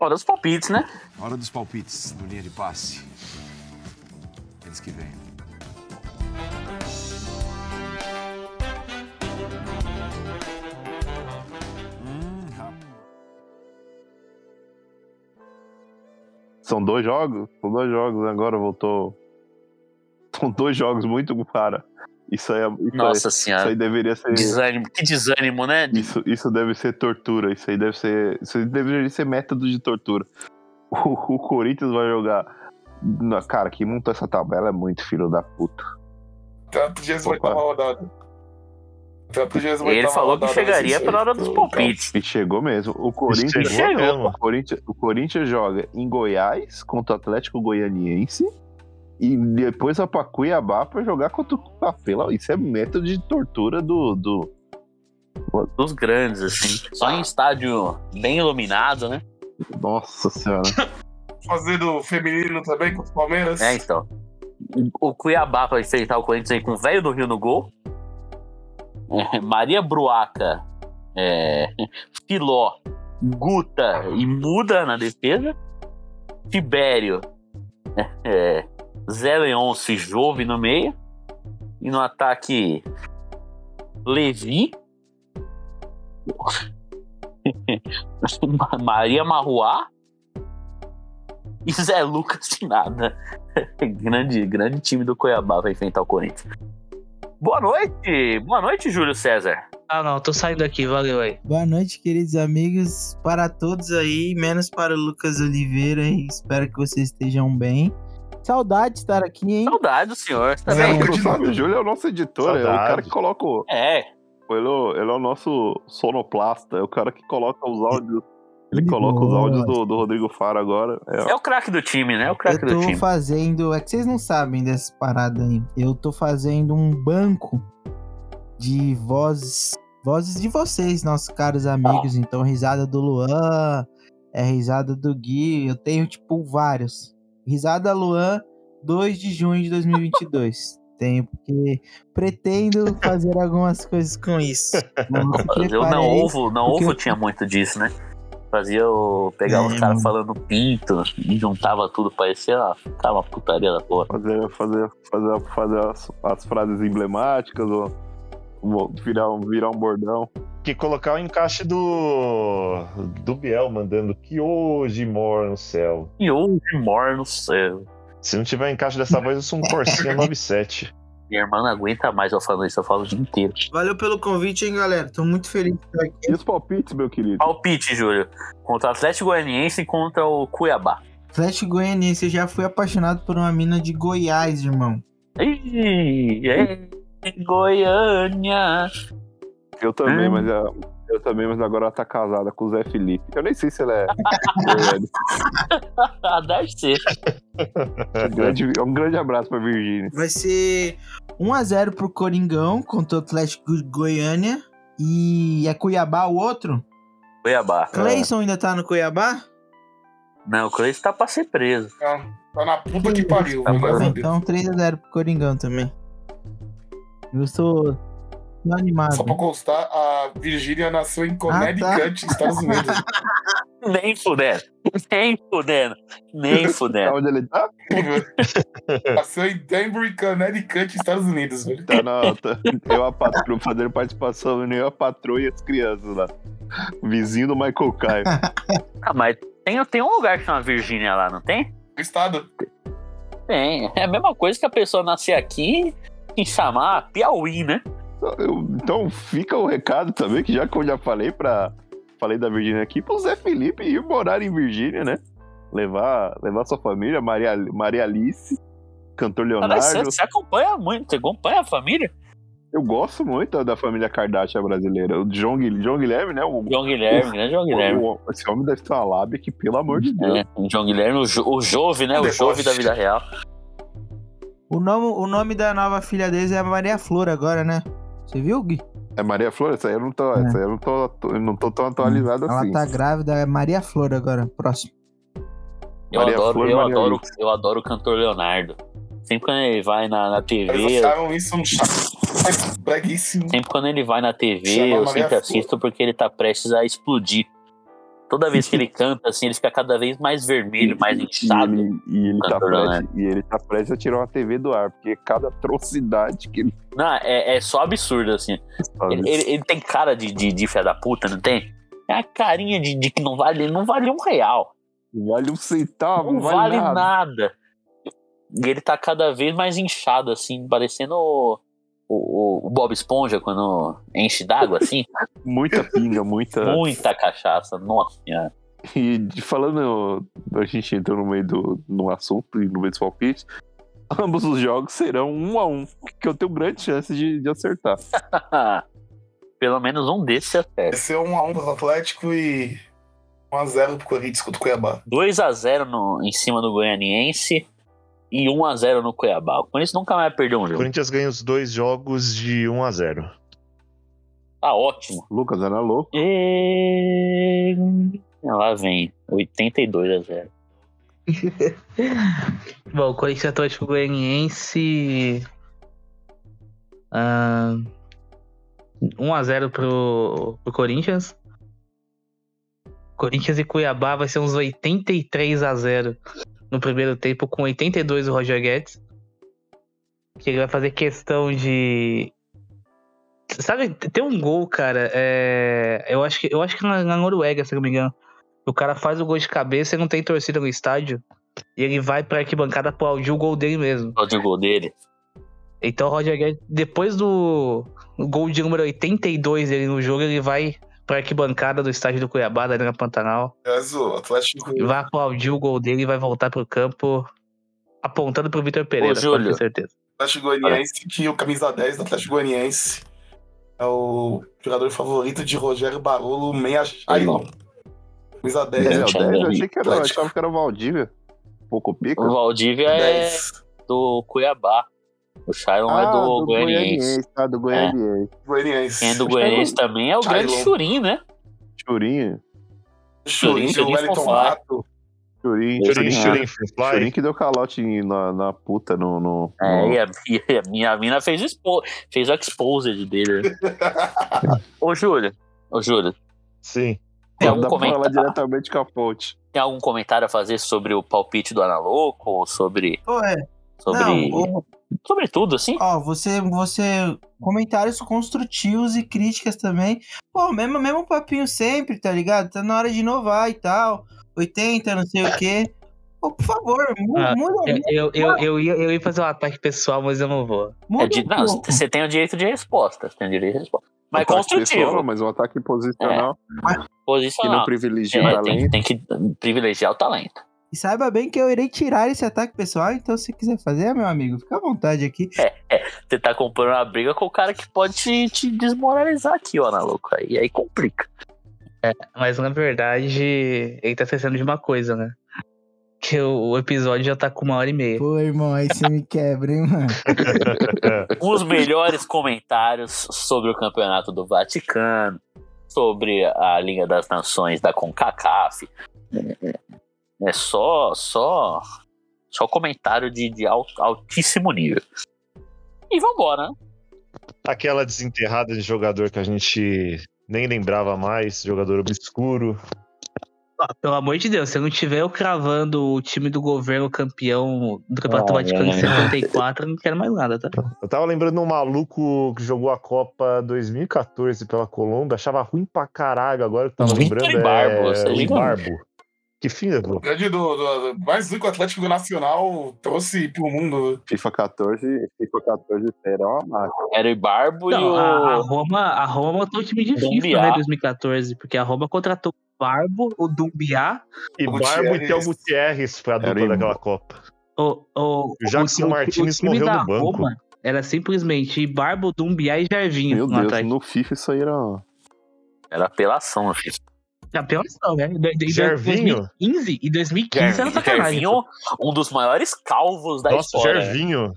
Hora dos palpites, né? Hora dos palpites no linha de passe. Eles que vêm. São dois jogos? São dois jogos, agora voltou. São dois jogos muito cara. Isso aí, é- isso Nossa aí, senhora. Isso aí deveria ser. Desânimo. Que desânimo, né? Isso, isso deve ser tortura. Isso aí deve ser. Isso aí deveria ser método de tortura. O, o Corinthians vai jogar. Cara, quem montou essa tabela é muito filho da puta. Opa. oitava rodada. Ele falou que chegaria pela hora dos palpites. E chegou mesmo. O Corinthians, Chegou mesmo. o Corinthians, o Corinthians joga em Goiás contra o Atlético Goianiense e depois vai pra Cuiabá pra jogar contra o Capela. Isso é método de tortura do. do... Dos grandes, assim. Só em estádio bem iluminado, né? Nossa senhora. Fazendo feminino também contra o Palmeiras. É, então. O Cuiabá vai enfrentar o Corinthians aí com o velho do Rio no gol. Maria Bruaca, é, Filó, Guta e Muda na defesa. Tibério, é, Zé Leôncio e Jove no meio. E no ataque, Levi. Maria Marruá e Zé Lucas de nada. grande, grande time do Cuiabá vai enfrentar o Corinthians. Boa noite! Boa noite, Júlio César. Ah, não, tô saindo aqui, valeu aí. Boa noite, queridos amigos. Para todos aí, menos para o Lucas Oliveira. e Espero que vocês estejam bem. Saudade de estar aqui, hein? Saudade do senhor. Tá É, bem? Sabe, o Júlio é o nosso editor, é o Saudade. cara que coloca o. É, Ele, é ele é o nosso sonoplasta, é o cara que coloca os áudios. Ele coloca os áudios do, do Rodrigo Faro agora. É, é o craque do time, né? É o Eu craque do tô time. fazendo. É que vocês não sabem dessa parada aí. Eu tô fazendo um banco de vozes. Vozes de vocês, nossos caros amigos. Então, risada do Luan, é risada do Gui. Eu tenho, tipo, vários. Risada Luan, 2 de junho de 2022. tenho, porque pretendo fazer algumas coisas com isso. Não Eu não ovo, não ovo eu- tinha muito disso, né? Fazia o. Pegava os caras falando pinto e juntava tudo, parecia uma, ficava uma putaria da porra. Fazer, fazer, fazer, fazer as, as frases emblemáticas, ou, virar, um- virar um bordão. Que colocar o encaixe do. do Biel mandando que hoje mora no céu. E hoje mor no céu. Se não tiver encaixe dessa voz, eu sou um Corsinha 97. Minha irmã não aguenta mais eu falando isso, eu falo o dia inteiro. Valeu pelo convite, hein, galera. Tô muito feliz de estar aqui. E os palpites, meu querido? Palpite, Júlio. Contra o Atlético Goianiense e contra o Cuiabá. Flash Goianiense, eu já fui apaixonado por uma mina de Goiás, irmão. Ih, é Goiânia. Eu também, Hum. mas a- eu também, mas agora ela tá casada com o Zé Felipe. Eu nem sei se ela é. deve ser. um, grande, um grande abraço pra Virgínia. Vai ser 1x0 pro Coringão contra o Atlético Goiânia. E é Cuiabá o outro? Cuiabá. Cleison ainda tá no Cuiabá? Não, o Cleiton tá pra ser preso. Tá, tá na puta que pariu, Tá. Então 3x0 pro Coringão também. Eu sou, animado. Só pra constar, a Virgínia nasceu em Connecticut, Estados Unidos. Nem fudendo. Nem fudendo. Nem fudendo. Onde ele tá? nasceu em Danbury, Connecticut, Estados Unidos, velho. Tá na. Tá, eu a patroa, fazendo participação, nem eu a patroa e as crianças lá. Vizinho do Michael Caio. Ah, mas tem, tem um lugar que chama Virgínia lá, não tem? Estado. Tem. É a mesma coisa que a pessoa nascer aqui e chamar Piauí, né? Eu- então fica o recado também, que já que eu já falei pra. Falei da Virgínia aqui, pro Zé Felipe ir morar em Virgínia, né? Levar, levar sua família, Maria, Maria Alice, cantor Cara, você, Leonardo. você acompanha muito, você acompanha a família? Eu gosto muito da família Kardashian brasileira. O João, Guil- João Guilherme, né? O, João Guilherme, né? João Guilherme. o- esse homem deve ter uma lábia que, pelo amor de Deus. É, o João Guilherme, o, jo, o Jove, né? O. Jove da vida real. O nome, o nome da nova filha deles é Maria Flor agora, né? Você viu, Gui? É Maria Flor? Essa aí eu não tô, essa aí eu não tô, eu não tô tão atualizado Ela assim. tá grávida, é Maria Flor agora. Próximo. Eu Maria adoro, Flor, eu Maria adoro, eu adoro o cantor Leonardo. Sempre quando ele vai na, na Eles TV, acharam isso um chato. Breguíssimo. sempre quando ele vai na TV, Chama eu Maria sempre Flor. assisto porque ele tá prestes a explodir. Toda vez que ele canta, assim, ele fica cada vez mais vermelho, mais E inchado. ele, e, ele tá prestes, e ele tá prestes a tirar uma TV do ar, porque cada atrocidade que ele Não, é, é só absurdo, assim. Ele, ele- ele tem cara de, de, de filha da puta, não tem? É a carinha de, de que não vale, não vale um real. Vale um centavo, Não vale, vale nada. nada. E ele tá cada vez mais inchado, assim, parecendo o, o, Bob Esponja quando enche d'água, assim. Muita pinga, muita. Muita cachaça, nossa senhora. E de- falando, a gente entrou no meio do no assunto e no meio dos palpites. Ambos os jogos serão um a um, que eu tenho grande chance de, de acertar. Pelo menos um desses acerta. Vai ser 1x1 pro Atlético e 1x0 pro Corinthians contra o Cuiabá. 2x0 no, em cima do Goianiense e 1x0 no Cuiabá. O Corinthians nunca mais perdeu um O jogo. Corinthians ganha os dois jogos de 1 a 0 Tá ótimo. Lucas era louco. E... Lá vem, 82 a 0. Bom, Corinthians Atlético Goianiense. ah, 1x0 pro, pro Corinthians. Corinthians e Cuiabá vai ser uns 83 a 0 no primeiro tempo, com 82 o Roger Guedes. Que ele vai fazer questão de. Sabe, tem um gol, cara. é, Eu acho que, eu acho que na, na Noruega, se não me engano. O cara faz o gol de cabeça e não tem torcida no estádio. E ele vai pra arquibancada aplaudir o gol dele mesmo. O gol dele. Então o Roger Guedes, depois do gol de número 82 dele no jogo, ele vai pra arquibancada do estádio do Cuiabá, da Arena Pantanal. Aliás, o Atlético. E vai aplaudir o gol dele e vai voltar pro campo apontando pro Vitor Pereira, Júlio. ter certeza. Atlético Goianiense, que o camisa 10 do Atlético Goianiense é o jogador favorito de Rogério Barolo, meia Shailon. Camisa 10 É, é, o 10, eu achei que era, eu achava que era o Valdívia. Pouco pica. O Valdívia é 10. do Cuiabá. O Shailon é do, Goianiense. Ah, do Goianiense. Goianiense. Quem é do Goianiense também é o Shailon. grande Churim, né? Churinho. Churinho, Churinho, o Wellington Churinho Rato. Churinho. Churin, Churinho, Churin, Fly. Churinho que deu calote na, na puta no. no, É, e a, e a minha mina fez, o expo, fez o exposed dele. né? Ô, Júlio. Ô, Júlio. Sim. Tem algum, Dá pra falar comentário, diretamente com a fonte. tem algum comentário a fazer sobre o palpite do Analoco? Ou sobre. Pô, é. Sobre. Não, ô, sobre tudo, assim? Ó, você, você. Comentários construtivos e críticas também. Pô, mesmo, mesmo papinho sempre, tá ligado? Tá na hora de inovar e tal. 80, não sei o quê. Pô, por favor, Ah, muda, Eu, eu, eu, eu, ia, eu ia fazer um ataque pessoal, mas eu não vou. muda É de- não, você tem o direito de resposta. Você tem o direito de resposta. Mas construtivo. pessoal, mas um ataque posicional que não Posicional. privilegia É, o tem, talento. tem que privilegiar o talento. E saiba bem que eu irei tirar esse ataque pessoal, então se quiser fazer, meu amigo, fica à vontade aqui. Você tá comprando uma briga com o cara que pode te, te desmoralizar aqui, ó, na louco. Aí, aí complica. Mas na verdade, ele tá esquecendo de uma coisa, né? Que o, o episódio já tá com uma hora e meia. Pô, irmão, aí você me quebra, hein, mano. Os melhores comentários sobre o campeonato do Vaticano, sobre a Liga das Nações da CONCACAF. É só, só, só comentário de, de alt- altíssimo nível. E vambora, né? Aquela desenterrada de jogador que a gente nem lembrava mais, jogador obscuro. Ah, Pelo amor de Deus, se eu não tiver eu cravando o time do governo campeão do Campeonato Ah, Vaticano em é. 74, eu não quero mais nada, tá? Eu tava lembrando um maluco que jogou a Copa 2014 pela Colômbia, achava ruim pra caralho, agora que eu tava lembrando Barbo, é? Barbo. Que fim levou? Grande do, do, do- mais rico Atlético Nacional trouxe pro mundo. FIFA 14, FIFA 14 era uma máquina. Era o Barbo e Não, a, a o. Roma, a Roma montou um time de FIFA, Dumbiá. né, em 2014, porque a Roma contratou o Barbo, o Dumbiá, E O Barbo e. Théo Gutierrez foi a Era dupla daquela Copa. o, o, O Jackson o- o- Martinez o morreu no banco. Roma era simplesmente Barbo, Dumbiá e Jarvinho Meu no Deus, ataque. no FIFA isso aí era. Era apelação, meu filho. Apelação, né? De- de- Jarvinho? 2015 e 2015 era sacanagem. Gervinho, um dos maiores calvos da Nossa, história. né? Gervinho.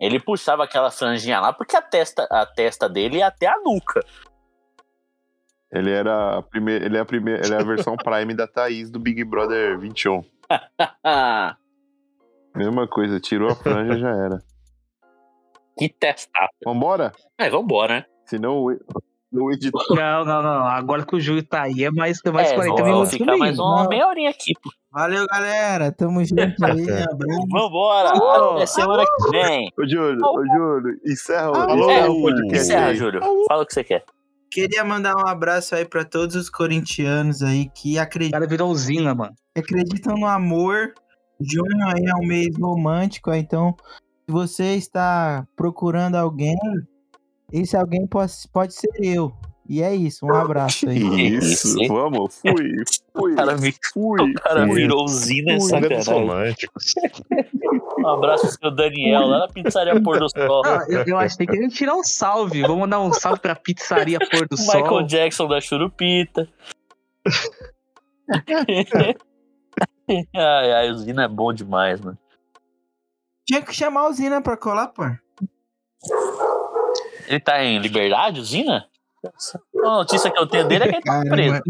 Ele puxava aquela franjinha lá porque a testa, a testa dele ia até a nuca. Ele era a primeira, ele é a primeira, ele é a versão Prime da Thaís do Big Brother 21. Ah, Mesma coisa, tirou a franja já era. que testaço. Vambora? Aí, vambora, né? Senão o, o editor. Não, não, não. Agora que o Júlio tá aí, é mais, é mais é, 40 vamos minutos ficar comigo. mais uma Não. meia horinha aqui. pô. Valeu, galera. Tamo junto aí. Abraço. Vambora. Alô, Até semana que vem. Ô, Júlio, ô, Júlio, encerra, o- encerra o podcast Encerra. Júlio. Fala o que você quer. Queria mandar um abraço aí pra todos os corintianos aí que O acreditam, cara virou usina, mano. acreditam no amor. Junho aí é um mês romântico, então se você está procurando alguém, esse alguém pode, pode ser eu. E é isso, um abraço aí. Isso, vamos, fui, fui, O cara, vi- fui. o cara fui. virou usina e Grandes sacanagem. Um abraço pro seu Daniel lá na pizzaria Pôr do Sol. Ah, eu, eu achei que ele ia tirar um salve. Vamos mandar um salve pra pizzaria Pôr do Michael Sol. Jackson da Churupita. ai, ai, usina é bom demais, mano. Tinha que chamar a usina pra colar, pô. Ele tá em liberdade, usina? A notícia que eu tenho dele é que ele tá preso.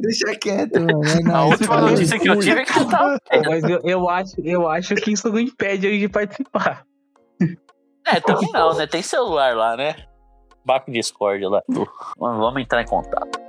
Deixa quieto, mano. É A nóis, última falou. notícia que eu tive é que ele tá Mas eu, eu, acho, eu acho que isso não impede ele de participar. É, também não, né? Tem celular lá, né? Bate Discord lá. Vamos entrar em contato.